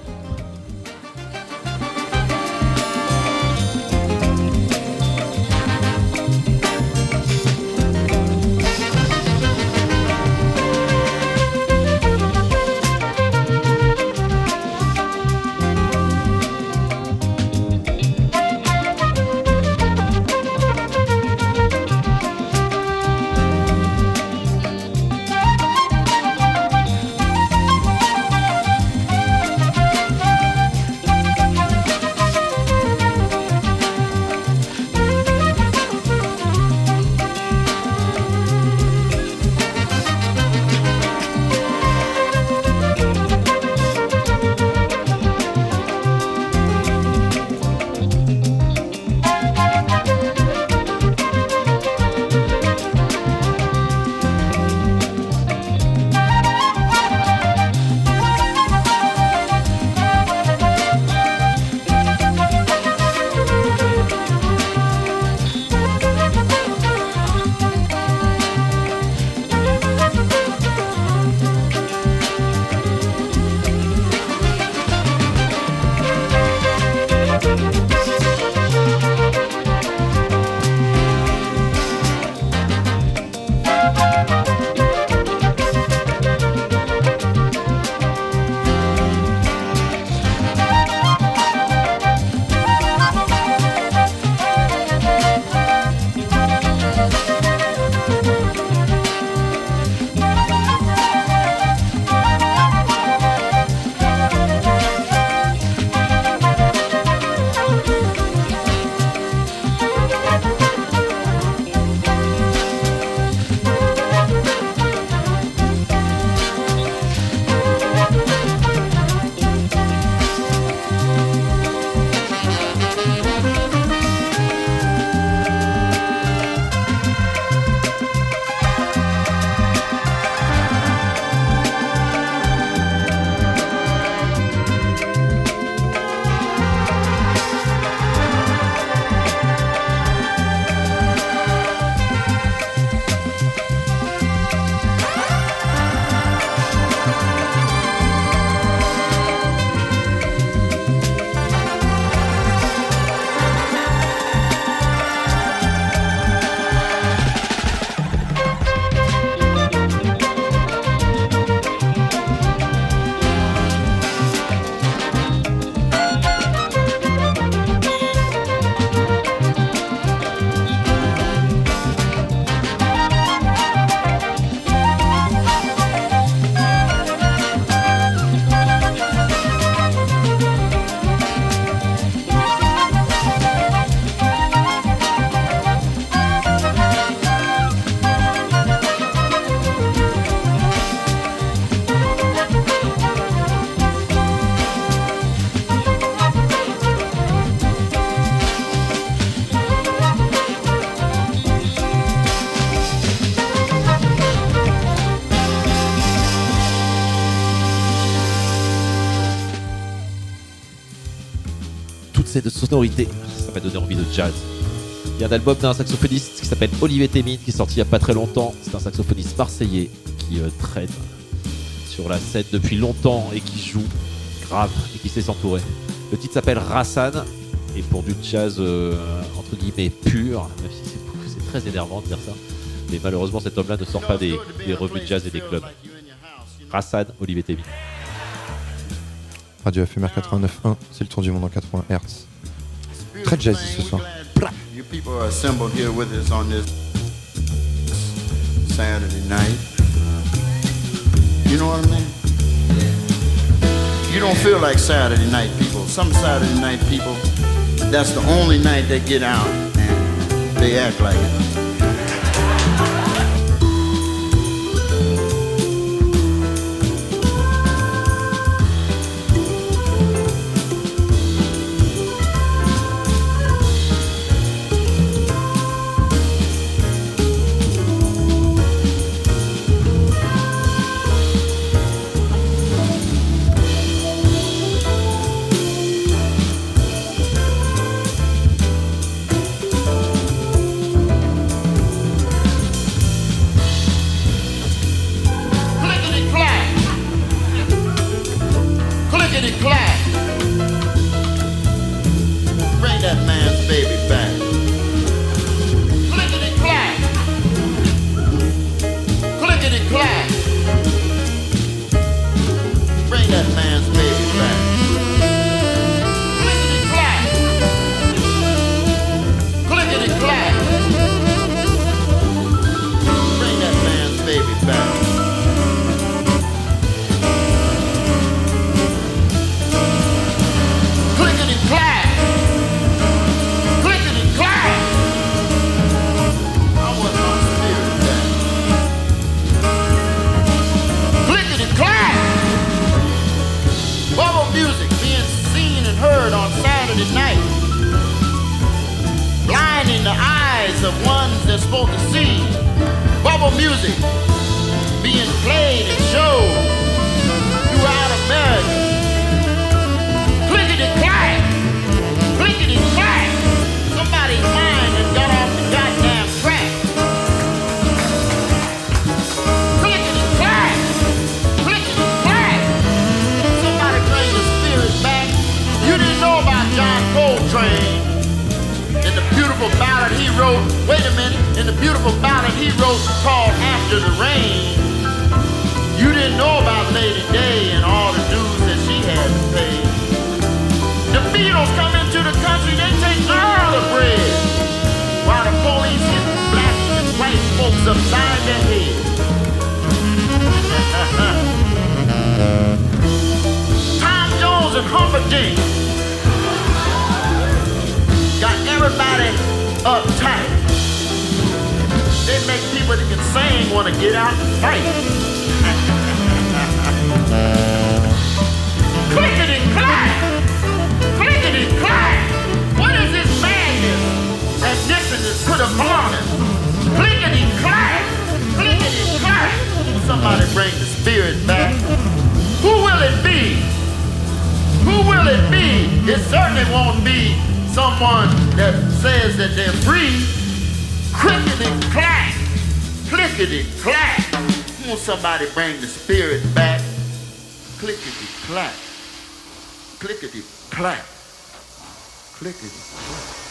Toutes ces sonorités, ça m'a donné envie de jazz. Il y a un album d'un saxophoniste qui s'appelle Olivier Témine qui est sorti il n'y a pas très longtemps. C'est un saxophoniste marseillais qui euh, traîne sur la scène depuis longtemps et qui joue grave et qui sait s'entourer. Le titre s'appelle Rassan et pour du jazz euh, entre guillemets pur, même si c'est- très énervant de dire ça. Mais malheureusement cet homme-là ne sort pas des, des revues de jazz et des clubs. Rassan, Olivier Témine. Radio FMR 89.1, c'est le tour du monde en 80 Hz. Très jazzy ce soir. You people are assembled here with us on this Saturday night. You know what I mean? You don't feel like Saturday night people. Some Saturday night people, that's the only night they get out and they act like it. Music being played and showed throughout America. Clickety clack, clickety clack. Somebody's mind has got off the goddamn track. Clickety clack, clickety clack. Somebody bring the spirit back. You didn't know about John Coltrane and the beautiful ballad he wrote. Wait a minute, and the beautiful ballad he wrote called After the Rain. You didn't know about Lady Day and all the dues that she had to pay. The Beatles come into the country, they take all the bread. While the police hit black and white folks upside their head. Tom Jones and Humperdinck got everybody uptight. They make people that can sing want to get out and fight. Clickety clack! Clickety clack! What is this madness that Nixon has put upon us? Clickety clack! Clickety clack! Somebody bring the spirit back. Who will it be? Who will it be? It certainly won't be someone that says that they're free. Clickety clack! Clickety clack! Won't somebody bring the spirit back? Clickety clack. Clickety clack. Clickety clack.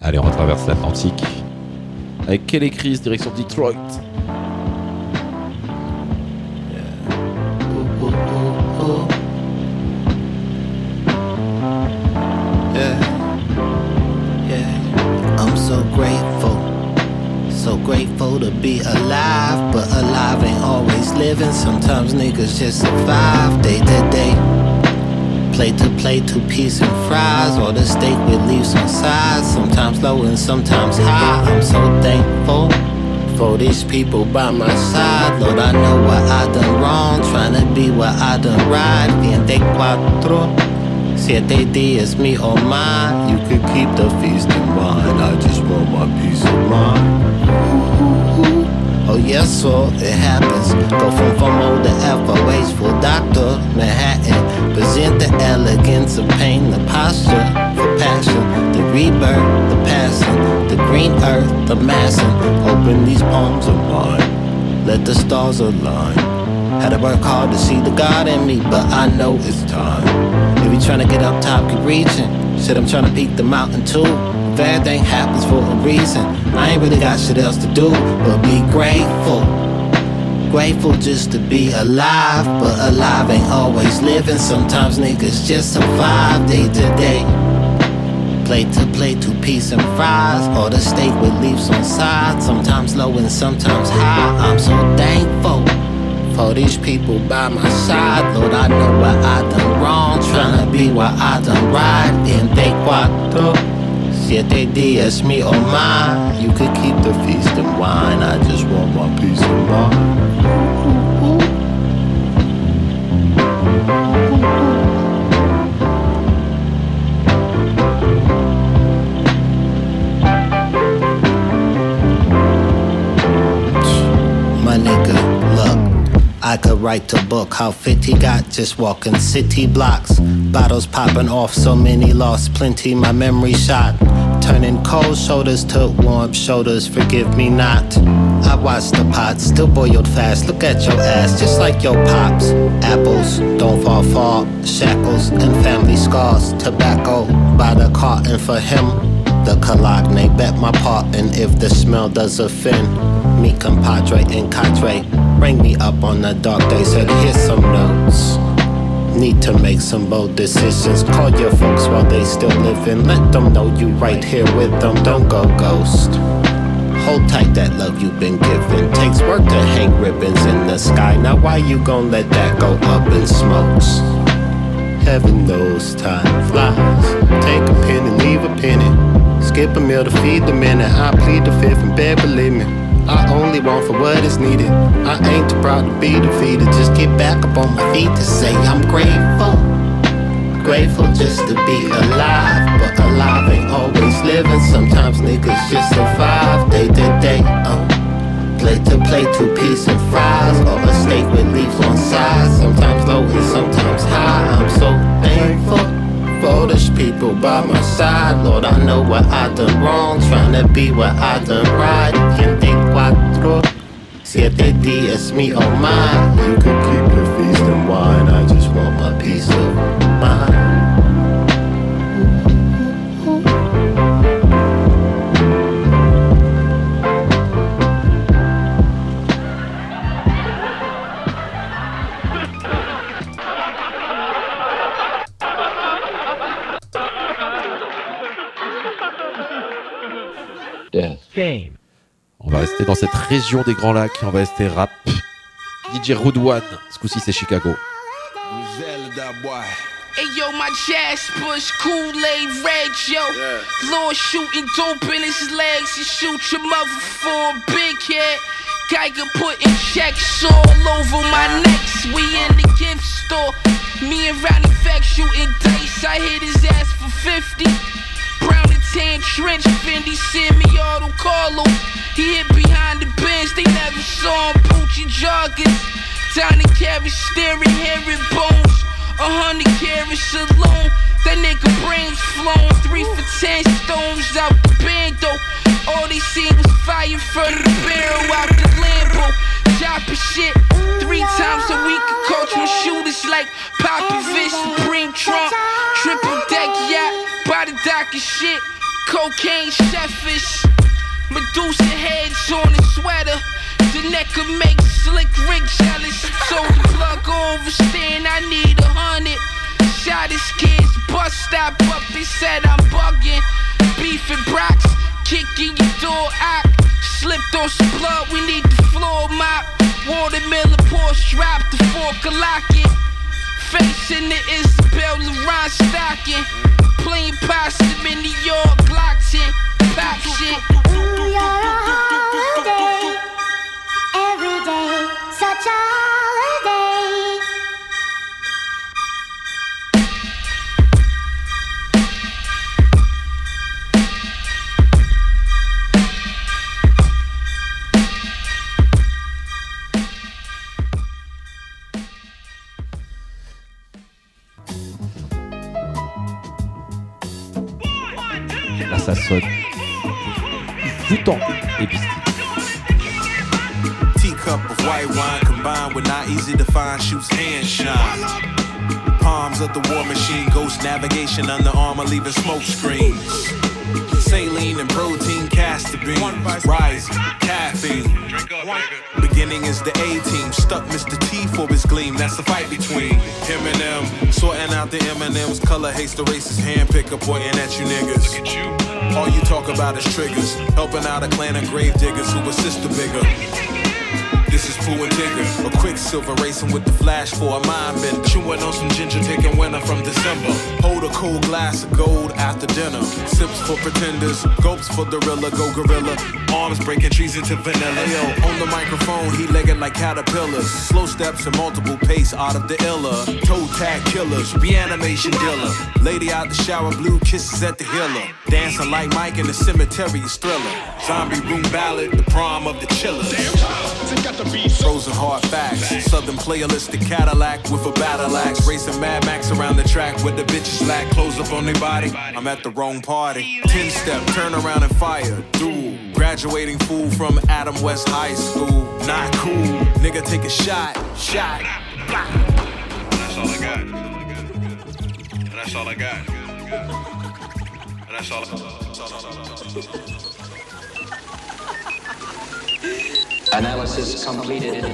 Allez, on retraverse l'Atlantique. Avec Kelly Chris, direction Detroit. Yeah, yeah. I'm so grateful, so grateful to be alive. But alive ain't always living. Sometimes niggas just survive day to day. Plate to plate, two piece and fries, or the steak with leaves on sides. Sometimes low and sometimes high. I'm so thankful for these people by my side. Lord, I know what I done wrong, trying to be what I done right. Veinticuatro. Siete días, me or mine. You could keep the feast in mind. I just want my peace of mind. Oh yes, so it happens. Go from FOMO to Alpha, wasteful doctor, Manhattan. Present the elegance of pain, the posture for passion, the rebirth, the passing, the green earth, the massing. Open these palms of mine, let the stars align. Had to work hard to see the God in me, but I know it's time. If you tryna get up top, keep reaching. Shit, I'm tryna peak the mountain too. If everything happens for a reason, I ain't really got shit else to do but be grateful. Grateful just to be alive, but alive ain't always living. Sometimes niggas just survive day to day. Plate to plate, two piece and fries, or the steak with leaves on side. Sometimes low and sometimes high. I'm so thankful for these people by my side. Lord, I know what I done wrong, tryna be what I done right. Veinticuatro, siete días, me or mine. You could keep the feast and wine. I just want my peace of mind. Nigga. I could write a book how fit he got just walking city blocks. Bottles popping off, so many lost plenty. My memory shot, turning cold shoulders to warm shoulders. Forgive me not. I watched the pot, still boiled fast. Look at your ass, just like your pops. Apples, don't fall far. Shackles and family scars. Tobacco by the carton for him. The cologne bet my part, and if the smell does offend, me compadre and cadre, bring me up on the dark days. Said here's some notes. Need to make some bold decisions. Call your folks while they still living. Let them know you right here with them. Don't go ghost. Hold tight that love you've been given. Takes work to hang ribbons in the sky. Now why you gon' let that go up in smokes? Heaven knows time flies. Skip a meal to feed the men, and I plead the fifth in bed, believe me. I only want for what is needed. I ain't too proud to be defeated. Just get back up on my feet to say I'm grateful. Grateful just to be alive, but alive ain't always living. Sometimes niggas just survive day to day. Oh. Plate to plate, two piece and fries, or a steak with leaves on sides. Sometimes low and sometimes high. I'm so thankful these people by my side. Lord, I know what I done wrong, trying to be what I done right. Gente cuatro, siete días mi oh my. You could keep your feast and wine. I just want my peace of mind. Game. On va rester dans cette région des Grands Lacs, on va rester rap. DJ Roodwan, ce coup-ci c'est Chicago. Hey yo, my jazz push, Kool-Aid red, yo. Lord shooting dope in his legs, he shoot your mother for a big head. Geiger putting checks all over my necks. We in the gift store. Me and Ronnie Vex shooting dice. I hit his ass for 50. Tan trench, Fendi, Sammy, Auto Carlo. He hit behind the bench, they never saw him. Poochie joggers. Down to carry steering, herring bones. A hundred carats alone. That nigga brains flown. Three for ten stones out the bando. All they seen was fire from the barrel out the Lambo. Chopping shit three times a week. A coach with shooters like Popovich, Supreme Trump. Triple deck yacht, the dock and shit. Cocaine shellfish. Medusa heads on a sweater. The neck could make slick Rick jealous. So the plug overstand, I need a hundred. Shot his kids, bus stop up, he said I'm bugging. Beefing Brox, kicking your door out. Slipped on some blood, we need the floor mop. Watermelon Porsche drop, the fork a locket. Facing it is Bell Ron stocking. Plain possum in New York, Glock 10, pop shit. Ooh, you're a holiday. Every day, such a ça sonne. Foutant et bistique. Teacup of white wine combined with not easy to find shoots hand shine. Palms of the war machine, ghost navigation under armor, leaving smoke screens. Saline and protein castor beans, rising, caffeine. Beginning is the A team, stuck Mr. T for his gleam. That's the fight between him and them. Sorting out the M&M's, color haste the racist hand picker pointing at you niggas. All you talk about is triggers, helping out a clan of grave diggers who assist the bigger. Is Pooh a quicksilver racing with the flash for a mind bender. Chewing on some ginger, taking winter from December. Hold a cold glass of gold after dinner. Sips for pretenders, gulps for the gorilla, go gorilla. Arms breaking trees into vanilla. On the microphone, he legging like caterpillars. Slow steps and multiple pace out of the illa. Toe tag killers, reanimation dealer. Lady out the shower, blue kisses at the healer. Dancing like Mike in the cemetery is thriller. Zombie room ballad, the prom of the chillers. Frozen hard facts. Southern playalistic Cadillac with a battle axe. Racing Mad Max around the track with the bitches lack clothes up on their body. I'm at the wrong party. 10 step, turn around and fire. Duel. Graduating fool from Adam West High School. Not cool. Nigga, take a shot. Shot. That's all I got. And that's all I got. And that's all. Analysis completed.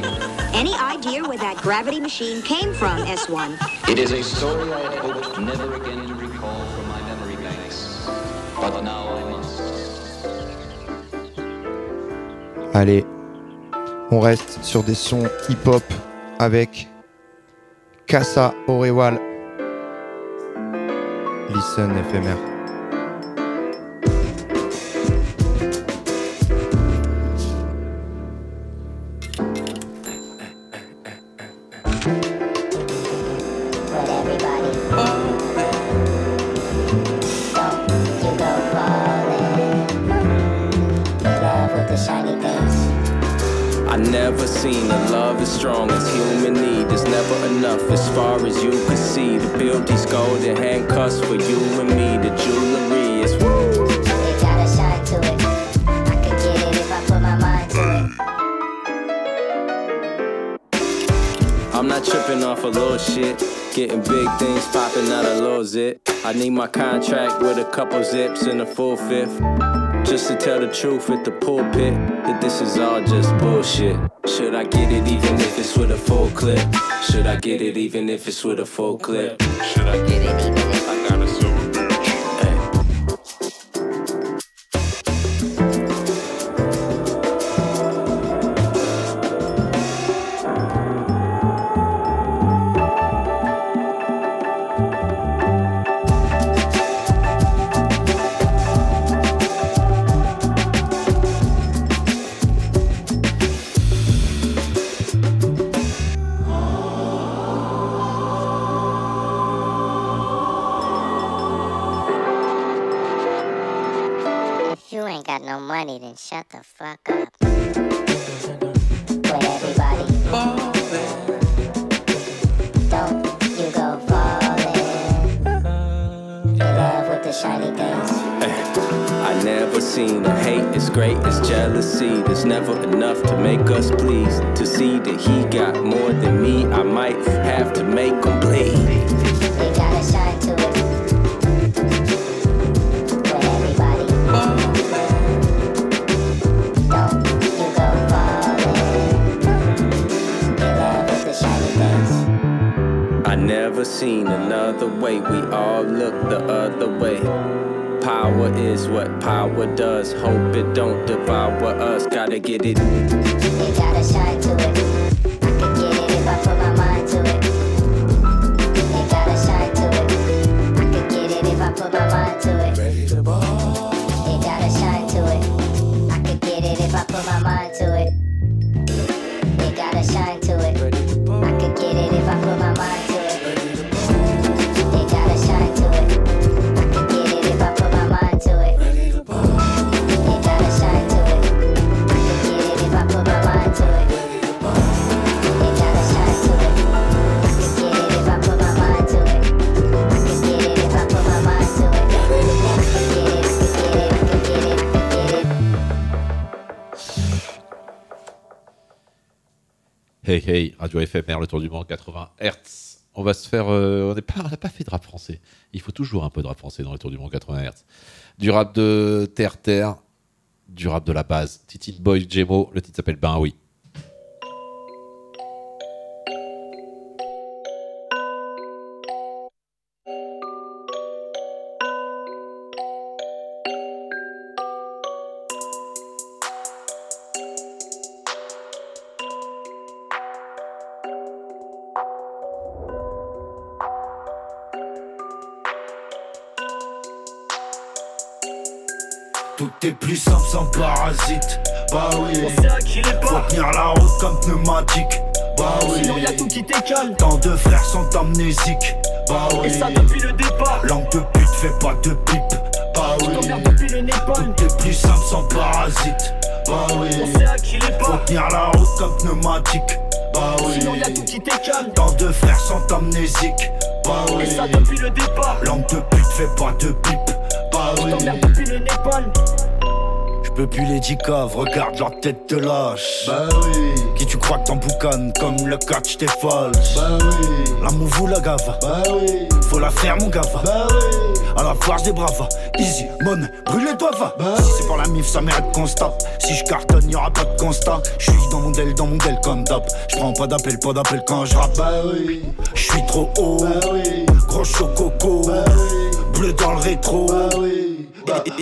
Any idea where that gravity machine came from, S1? It is a story I had hoped never again to recall from my memory banks. But now I must. Allez, on reste sur des sons hip-hop avec Casa Orewal. Listen éphémère. Build these golden handcuffs for you and me. The jewelry is woo. It got a shine to it. I could get it if I put my mind to it. I'm not tripping off a little shit. Getting big things popping out a little zip. I need my contract with a couple zips and a full fifth. Just to tell the truth at the pulpit that this is all just bullshit. Should I get it even if it's with a full clip? Should I get it even if it's with a full clip? Should I get it even if Radio FMR, le tour du monde 80 Hz. On va se faire. euh, on n'a pas fait de rap français. Il faut toujours un peu de rap français dans le tour du monde 80 Hz. Du rap de terre terre, du rap de la base. Titi Boy Jemo, le titre s'appelle Ben oui. Est plus simple sans parasite. Bah oui. Faut tenir la route comme pneumatique. Bah oui. Sinon, y a tout qui t'écale. Tant de frères sont amnésiques. Bah oui. Et ça depuis le départ. Langue de pute, fais pas de pipe. Bah oui. depuis le Népal. Est plus simple sans parasite. Bah oui. On sait à qui les pas. Faut tenir la route comme pneumatique. Bah oui. Sinon, y a tout qui t'écale. Tant de frères sont amnésiques. Bah oui. Et ça depuis le départ. Langue de pute, fais pas de pipe. Bah oui. depuis le Népal. Plus les caves, regarde leur tête de lâche. Bah oui. Qui tu crois que t'emboucanes comme le catch t'es falche. Bah oui. La mouve ou la gave. Bah oui. Faut la faire mon gava. Bah oui. À la force des bravas. Easy, money, brûle les doigts va. si c'est pour la mif, ça mérite tape. Si je cartonne, y'aura pas de constat. Je suis dans mon del, dans mon del comme d'hab. Je prends pas d'appel, pas d'appel quand je rappe. Bah oui. Je suis trop haut. Bah oui. Gros chococo. Bah oui. Dans le rétro. Bah oui.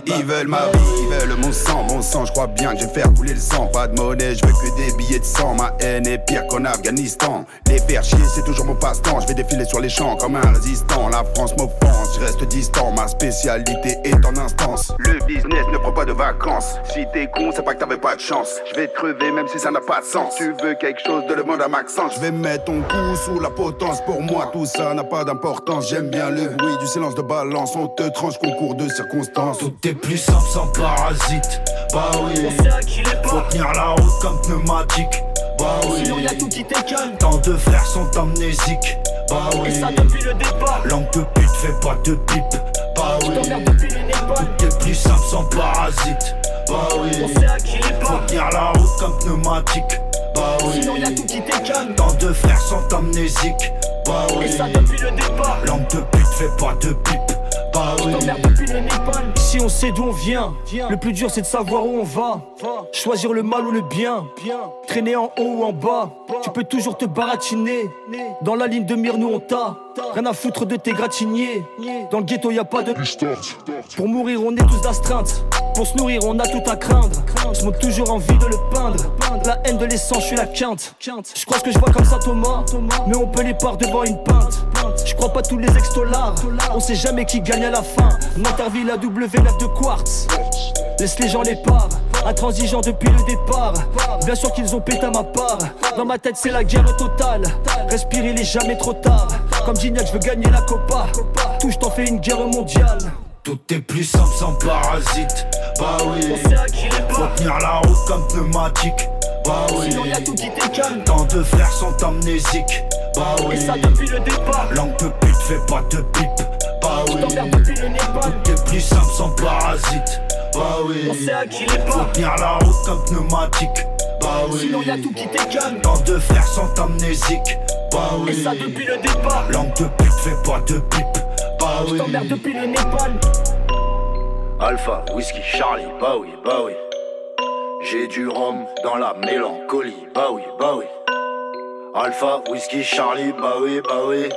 Ils veulent ma vie, ils veulent mon sang, mon sang, je crois bien que je vais faire couler le sang. Pas de monnaie, je veux que des billets de sang. Ma haine est pire qu'en Afghanistan. Les faire chier, c'est toujours mon passe-temps. Je vais défiler sur les champs comme un résistant. La France m'offense, je reste distant. Ma spécialité est en instance. Le business ne prend pas de vacances. Si t'es con, c'est pas que t'avais pas de chance. Je vais te crever même si ça n'a pas de sens. Tu veux quelque chose de le monde à Maxence? Je vais mettre ton cou sous la potence. Pour moi, tout ça n'a pas d'importance. J'aime bien le bruit du silence de balance. On te tranche concours de circonstances. Tout est plus simple sans parasite. Bah oui. On sait à qui les Faut pas. tenir la route comme pneumatique. Bah oui. Sinon y'a tout qui t'écale. Tant de frères sont amnésiques. Bah oui. Et ça depuis le départ. Langue de pute, fais pas de pipe. Bah oui. depuis le Népal. Tout est plus simple sans parasite. Bah oui. On sait à qui les Faut pas. tenir la route comme pneumatique. Bah oui. Sinon y'a tout qui t'écale. Tant de frères sont amnésiques. Bah oui. Et ça depuis le départ. Langue de pute, fais pas de pipe. bah oui. T'emmerdes depuis les nippons. Si on sait d'où on vient, le plus dur c'est de savoir où on va. Choisir le mal ou le bien. Traîner en haut ou en bas. Tu peux toujours te baratiner. Dans la ligne de mire, nous on t'a. Rien à foutre de tes gratiniers. Dans le ghetto, y a pas de. Pour mourir, on est tous d'astreinte. Pour se nourrir, on a tout à craindre. Je monte toujours envie de le peindre. La haine de l'essence, je suis la quinte. Je crois que je vois comme ça Thomas. Mais on peut les part devant une pinte. Je crois pas tous les ex-dollars. On sait jamais qui gagne à la fin. L'interville à W9 de quartz. Laisse les gens les parts. Intransigeant depuis le départ. Bien sûr qu'ils ont pété à ma part. Dans ma tête, c'est la guerre totale. Respirer, il est jamais trop tard. Comme Gignac, je veux gagner la copa. Touche, t'en fais une guerre mondiale. Tout est plus simple sans parasite. Bah oui. Faut tenir la route comme pneumatique. Bah oui. Sinon, y'a tout qui t'écale. Tant de frères sont amnésiques. Bah oui. Et ça depuis le départ. Langue de pute, fais pas de pipe. Bah oui. depuis le Népal. Tout est plus simple sans parasite. Bah oui. On sait à qui les pas. tenir la route comme pneumatique. Bah oui. Sinon, y'a tout qui t'écale. Tant de frères sont amnésiques. Bah oui. Et ça depuis le départ. Langue de pute, fais pas de pipe. Bah oui. t'emmerde depuis le Népal. Alpha, whisky, Charlie, bah oui, bah oui. J'ai du rhum dans la mélancolie, bah oui, bah oui. Alpha, whisky, Charlie, bah oui, bah oui.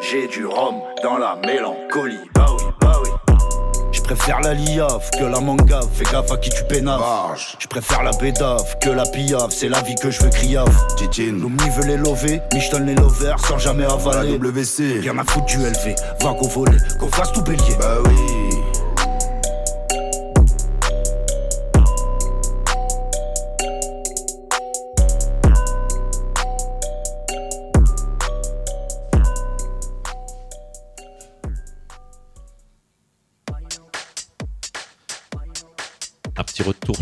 J'ai du rhum dans la mélancolie, bah oui, bah oui. Je préfère la liaf que la manga, fais gaffe à qui tu pénaves. Je préfère la bédave que la piave, c'est la vie que je veux criave. L'omni veut les lover, mais je donne les lovers sans jamais avaler. WC, rien à foutre du LV, va qu'on voler, qu'on fasse tout bélier. Bah oui. retour,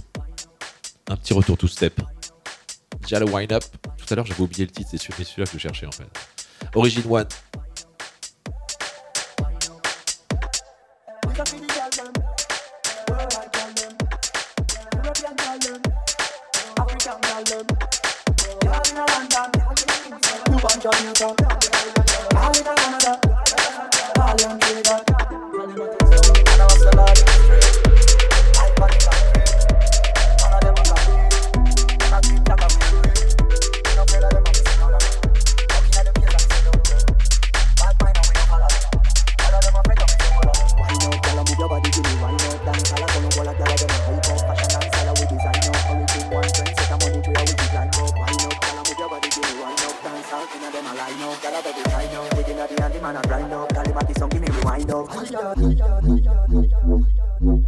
un petit retour tout step. Déjà le wind up. Tout à l'heure j'avais oublié le titre, c'est celui-là que je cherchais en fait. Origin One. Inna you know, them a line up, gyal a very kind up. Within a the hand, the man a grind up. Gyal him a the song, give me rewind up. Wind up, wind up, wind up, wind up, wind up.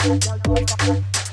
Thank you.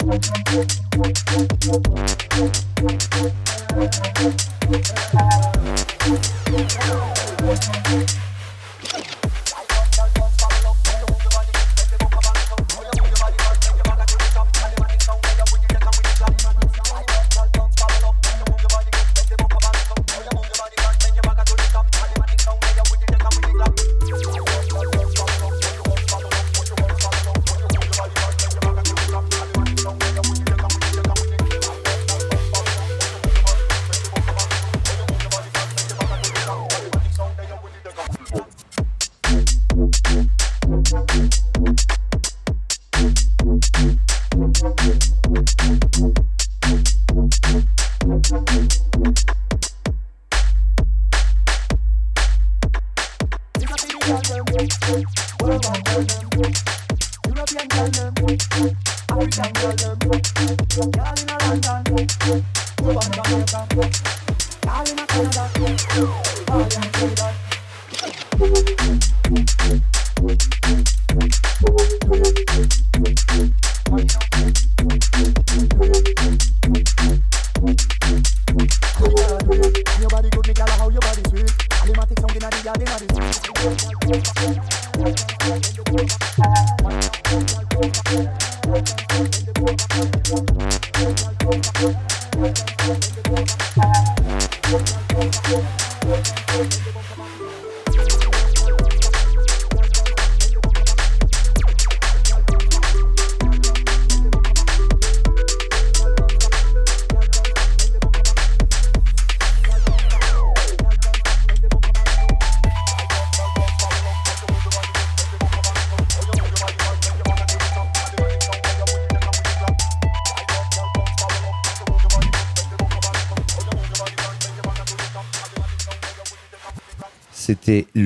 Thank you.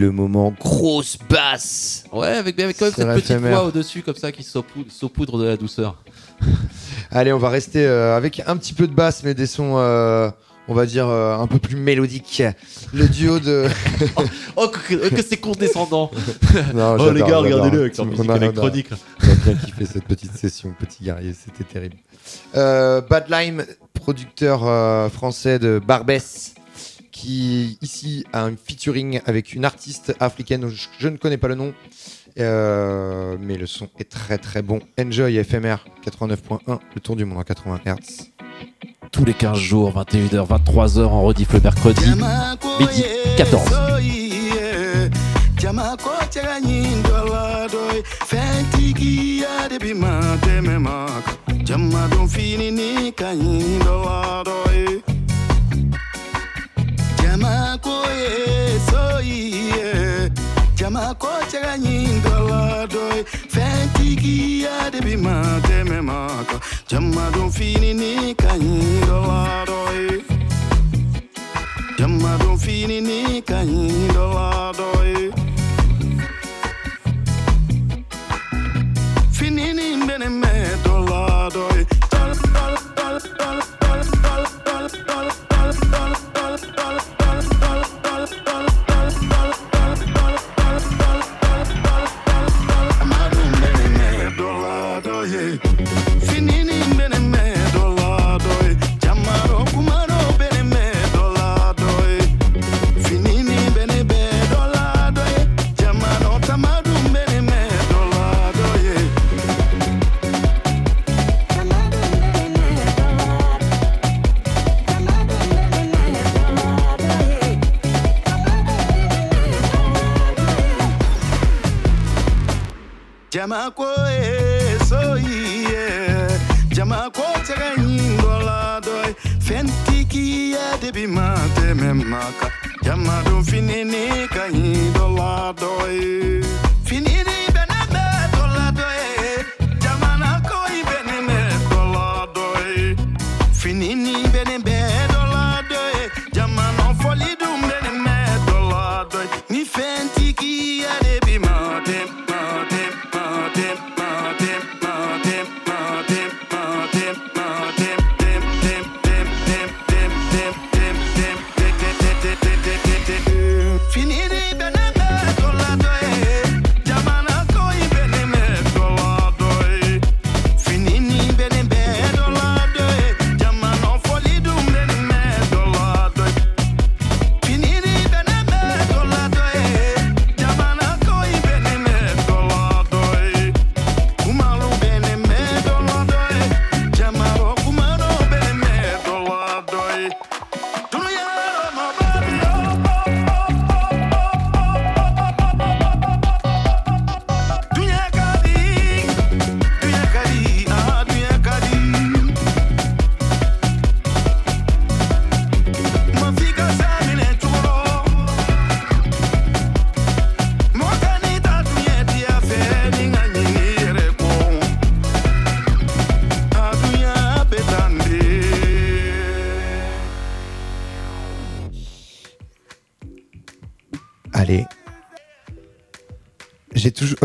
Le moment grosse basse. Ouais, avec, avec quand même cette petite voix au-dessus, comme ça, qui saupoudre, saupoudre de la douceur. Allez, on va rester euh, avec un petit peu de basse, mais des sons, euh, on va dire, euh, un peu plus mélodiques. Le duo de. oh, que, que c'est condescendant Non, Oh, les gars, regardez-le avec son On musique a- on a- électronique. On a bien kiffé cette petite session, petit guerrier, c'était terrible. Euh, Bad Lime, producteur euh, français de Barbès, qui ici a un featuring avec une artiste africaine, je, ne connais pas le nom, euh, mais le son est très très bon. Enjoy FMR 89.1, le tour du monde en 80 Hz. Tous les 15 jours, 21h, 23h, en rediff le mercredi, midi 14. Jamako koye soyi chama ko chaga nyindola doy. Fentigi ya de bi ma teme ma ko chama fini ni kanyindola doy. Chama don fini ni kanyindola doy. Fini ni ndene me do. Jama ko e so ye jama ko tega doy. Fentiki ya debi ma teme maka. Jama do finini ka nyingola doy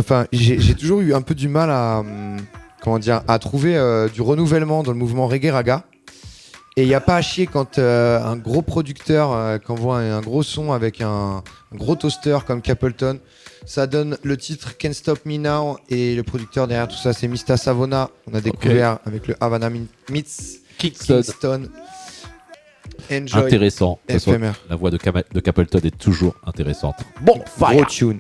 enfin, j'ai toujours eu un peu du mal à, hum, comment dire, à trouver euh, du renouvellement dans le mouvement reggae raga. Et il n'y a pas à chier quand euh, un gros producteur euh, qui envoie un, un gros son avec un, un gros toaster comme Capleton, ça donne le titre Can't Stop Me Now et le producteur derrière tout ça c'est Mista Savona. On a découvert avec le Havana Meets Kingston. Kingston. Enjoy. Intéressant. La voix de, Capleton est toujours intéressante. Bon, fire. Gros tune.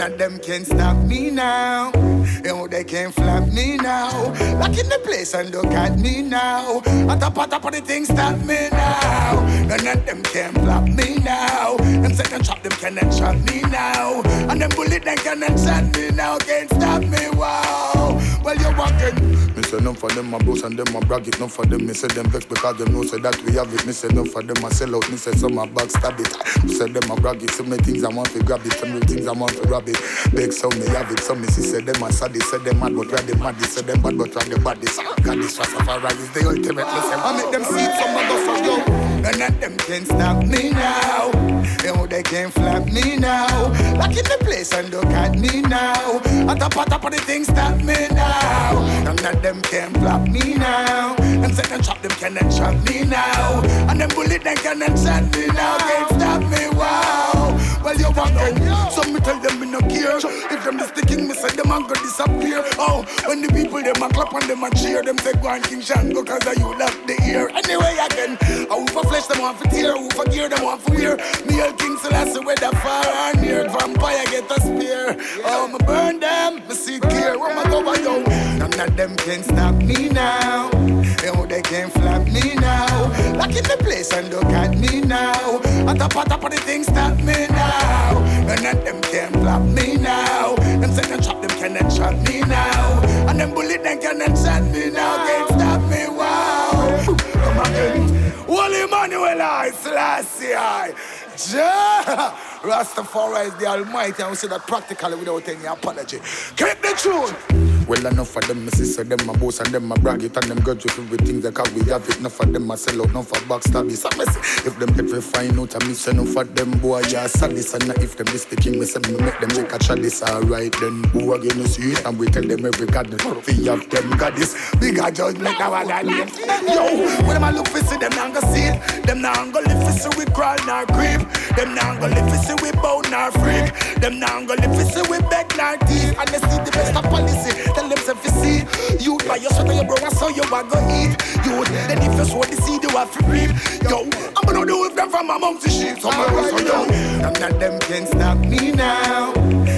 None of them can stop me now. Know they can't flap me now. Lock in the place and look at me now. At the top of the thing, stop me now. None of them can flap me now. Them them chop them cannot chop me now. And them bullet them cannot shot me now. Can't stop me, wow. Well you're walking. Me say none for them a boast and them a brag it. None for them me say them vex because them know say that we have it. Me say none for them a sell out. Me say some a backstab it. Me say them a brag it. So many things I want to grab it. So many things I want to grab it. Beg so me have it. So me see say them a sad body, said them mad, but we are the mad. Said them bad, but we are the baddest. God, this Rastafari is the ultimate blessing. I make them see some of us, yo. and then them can stop me now. Know they can't flap me now. Lock in the place and look at me now. At the top of the thing, stop me now. None of them can flap me now. Them say them chop them cannot chop me now. And them bullet them cannot shot me now. Can't stop me, wow. Well, you want them. So me tell them me no care. If them is sticking, me say them a go disappear. Oh, when the people them a clap and them a cheer, them say go and King Shango cause I you left the ear. Anyway, again, I who for flesh them want for tear, who for gear them want for wear. Me and King Selassie whether far or near, vampire get a spear. Oh, me burn them, me see clear. Where my go yo? None of them can stop me now. Know they can't flap me now. Lock in the place and look at me now. At the top of the thing, stop me now. None of them can flap me now. Them say them chop them cannot chop me now. And them bullet them cannot shot me now. Can't stop me, wow. Come again. Holy Emmanuel I, Selassie I. Jah. Rastafari is the Almighty, and we say that practically without any apology. Keep the tune. Well, enough of them, me sister, them a boast and them a brag it and them grudge with everything that cause we have it. Enough of them a sell out, enough of backstab it. So if them get we find out, I miss enough of them boy, yeah, sadist. And if them is sticking, me say, me make them make a chalice, alright then. Who again you see it? And we tell them every god, we have them goddess. Bigger judgment now I name. Yo, when them a look for see them not gonna see it. Them not gonna live for see we crawl nor creep. Them not gonna live see we bow nor freak. Them not gonna live see we beg nor thief. And they see the best of policy. Tell them say fi see. You buy your sweater, your bro, I saw you a go eat. You then if you sow the seed, you have to reap. Yo, I'm gonna do with them from amongst the sheep. So I'm so yo. None of them can stop me now.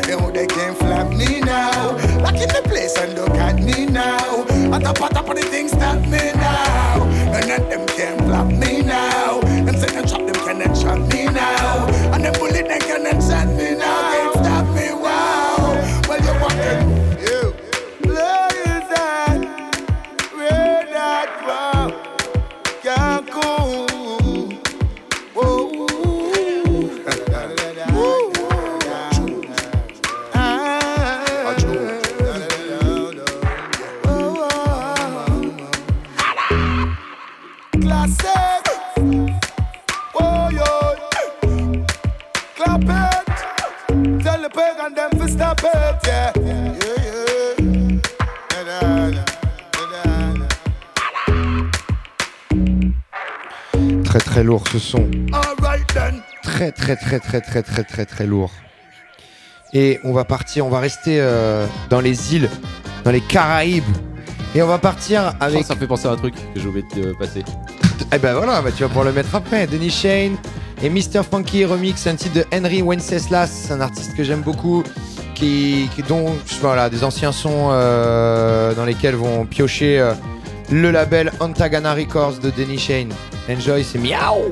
You know they can't flap me now. Lock in the place and look at me now. At the top of the thing, stop me now. None of them can Tell the pagan them to stop it. Yeah. Yeah, yeah. Da-da-da. Très très lourd ce son. Très très très très très très très très lourd. Et on va partir, on va rester euh, dans les îles, dans les Caraïbes. Et on va partir avec. Oh, ça me fait penser à un truc que j'ai oublié de passer. Eh ben voilà, bah tu vas pouvoir le mettre après. Denis Shane et Mr. Funky remix, un titre de Henry Wenceslas, un artiste que j'aime beaucoup, qui, qui dont voilà des anciens sons euh, dans lesquels vont piocher euh, le label Antagana Records de Denis Shane. Enjoy, c'est miaou.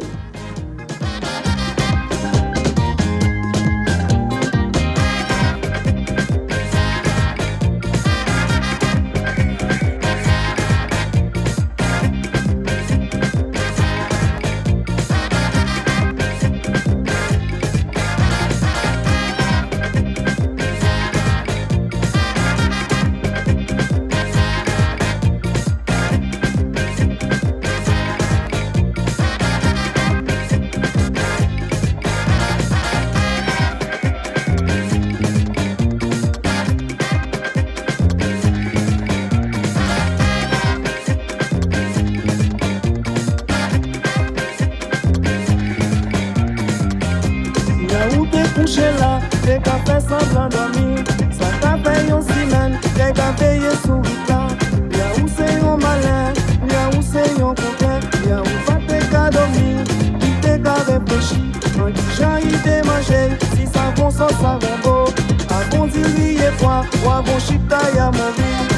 sasa mambo akonzilie kwa wavoshita ya mavii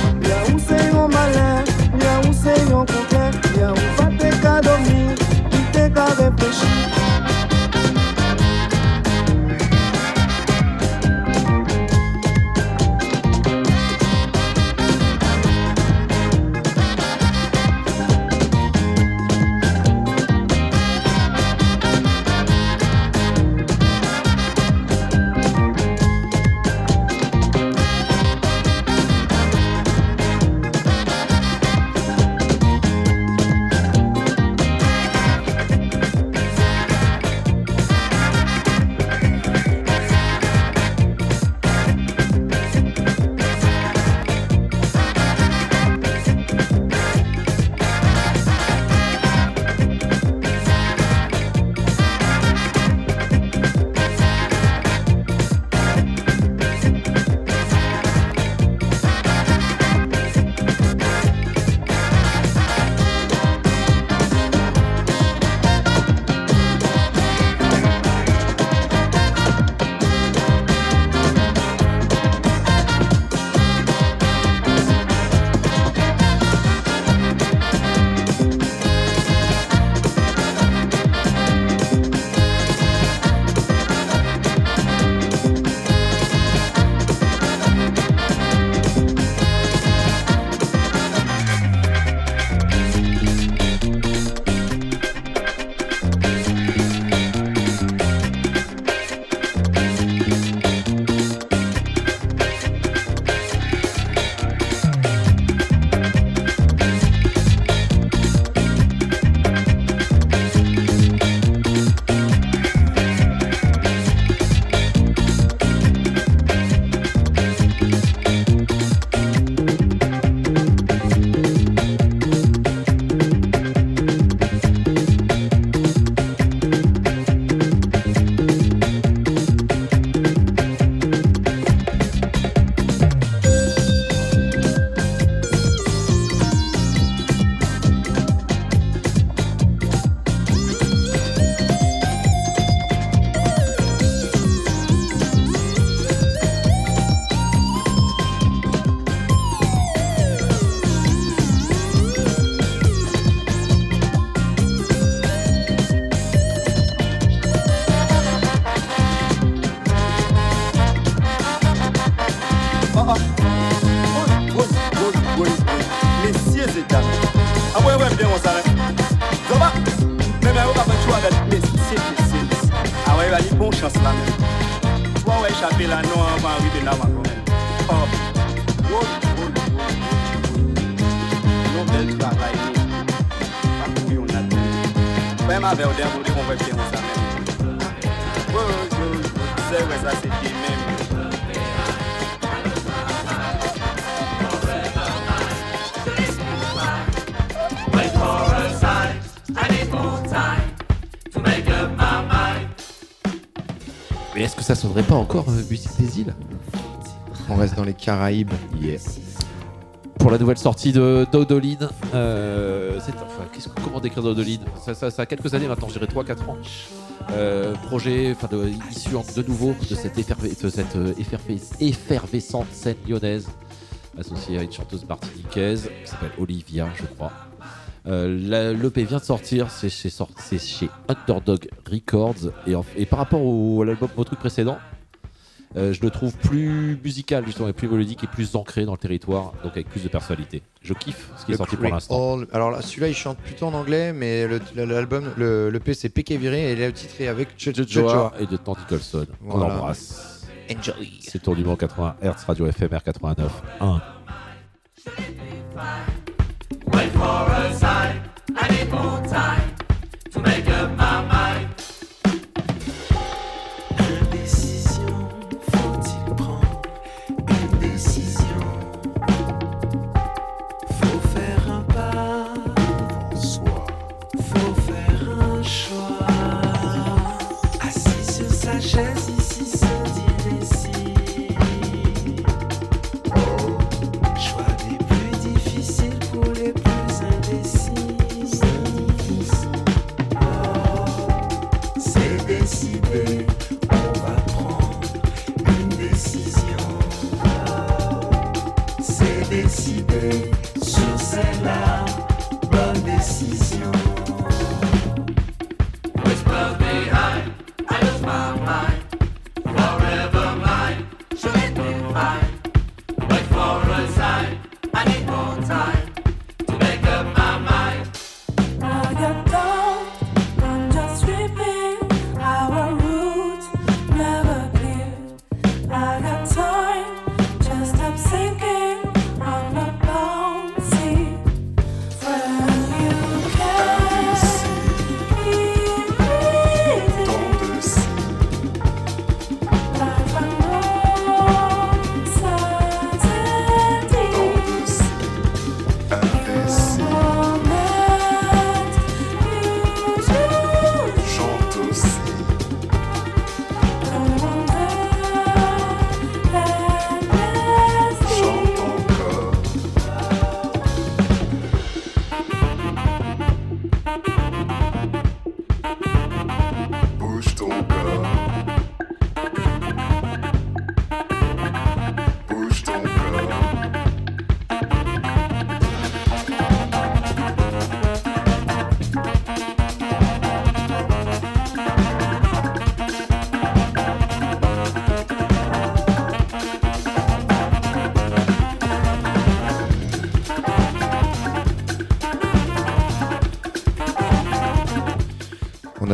sonnerait pas encore euh, Musique des îles On reste dans les Caraïbes. Yeah. Pour la nouvelle sortie de Dodolin, euh, c'est enfin, qu'est-ce que- comment décrire Dodolin ça, ça, ça a quelques années maintenant, je dirais 3-4 ans. Euh, projet enfin, de, issu en- de nouveau de cette, efferve- de cette euh, efferve- effervescente scène lyonnaise, associée à une chanteuse martiniquaise qui s'appelle Olivia, je crois. Euh, L'EP vient de sortir, c'est chez, Underdog Records. Et, en- et par rapport au, à l'album, au truc précédent, euh, je le trouve plus musical, justement, et plus mélodique et plus ancré dans le territoire, donc avec plus de personnalité. Je kiffe ce qui est Le sorti pour l'instant. Alors là, celui-là, il chante plutôt en anglais, mais le- l'album, le, le P, c'est Péké Viré et il est titré avec Ch- Ch- Joa Joa. et de Tandy Colson. On Voilà. l'embrasse. Enjoy. C'est tour du Mans 80 Hz, Radio FMR 89 1. Wait for a sign. I need more time to make up my mind.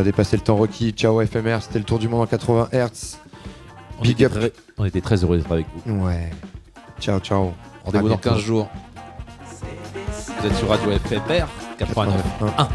Dépassé le temps requis. Ciao FMR, c'était le tour du monde en 80 Hz. On Big était up. très- on était très heureux d'être avec vous. Ouais. Ciao, ciao. Rendez-vous dans bientôt. 15 jours. Vous êtes sur Radio FFR 89.1.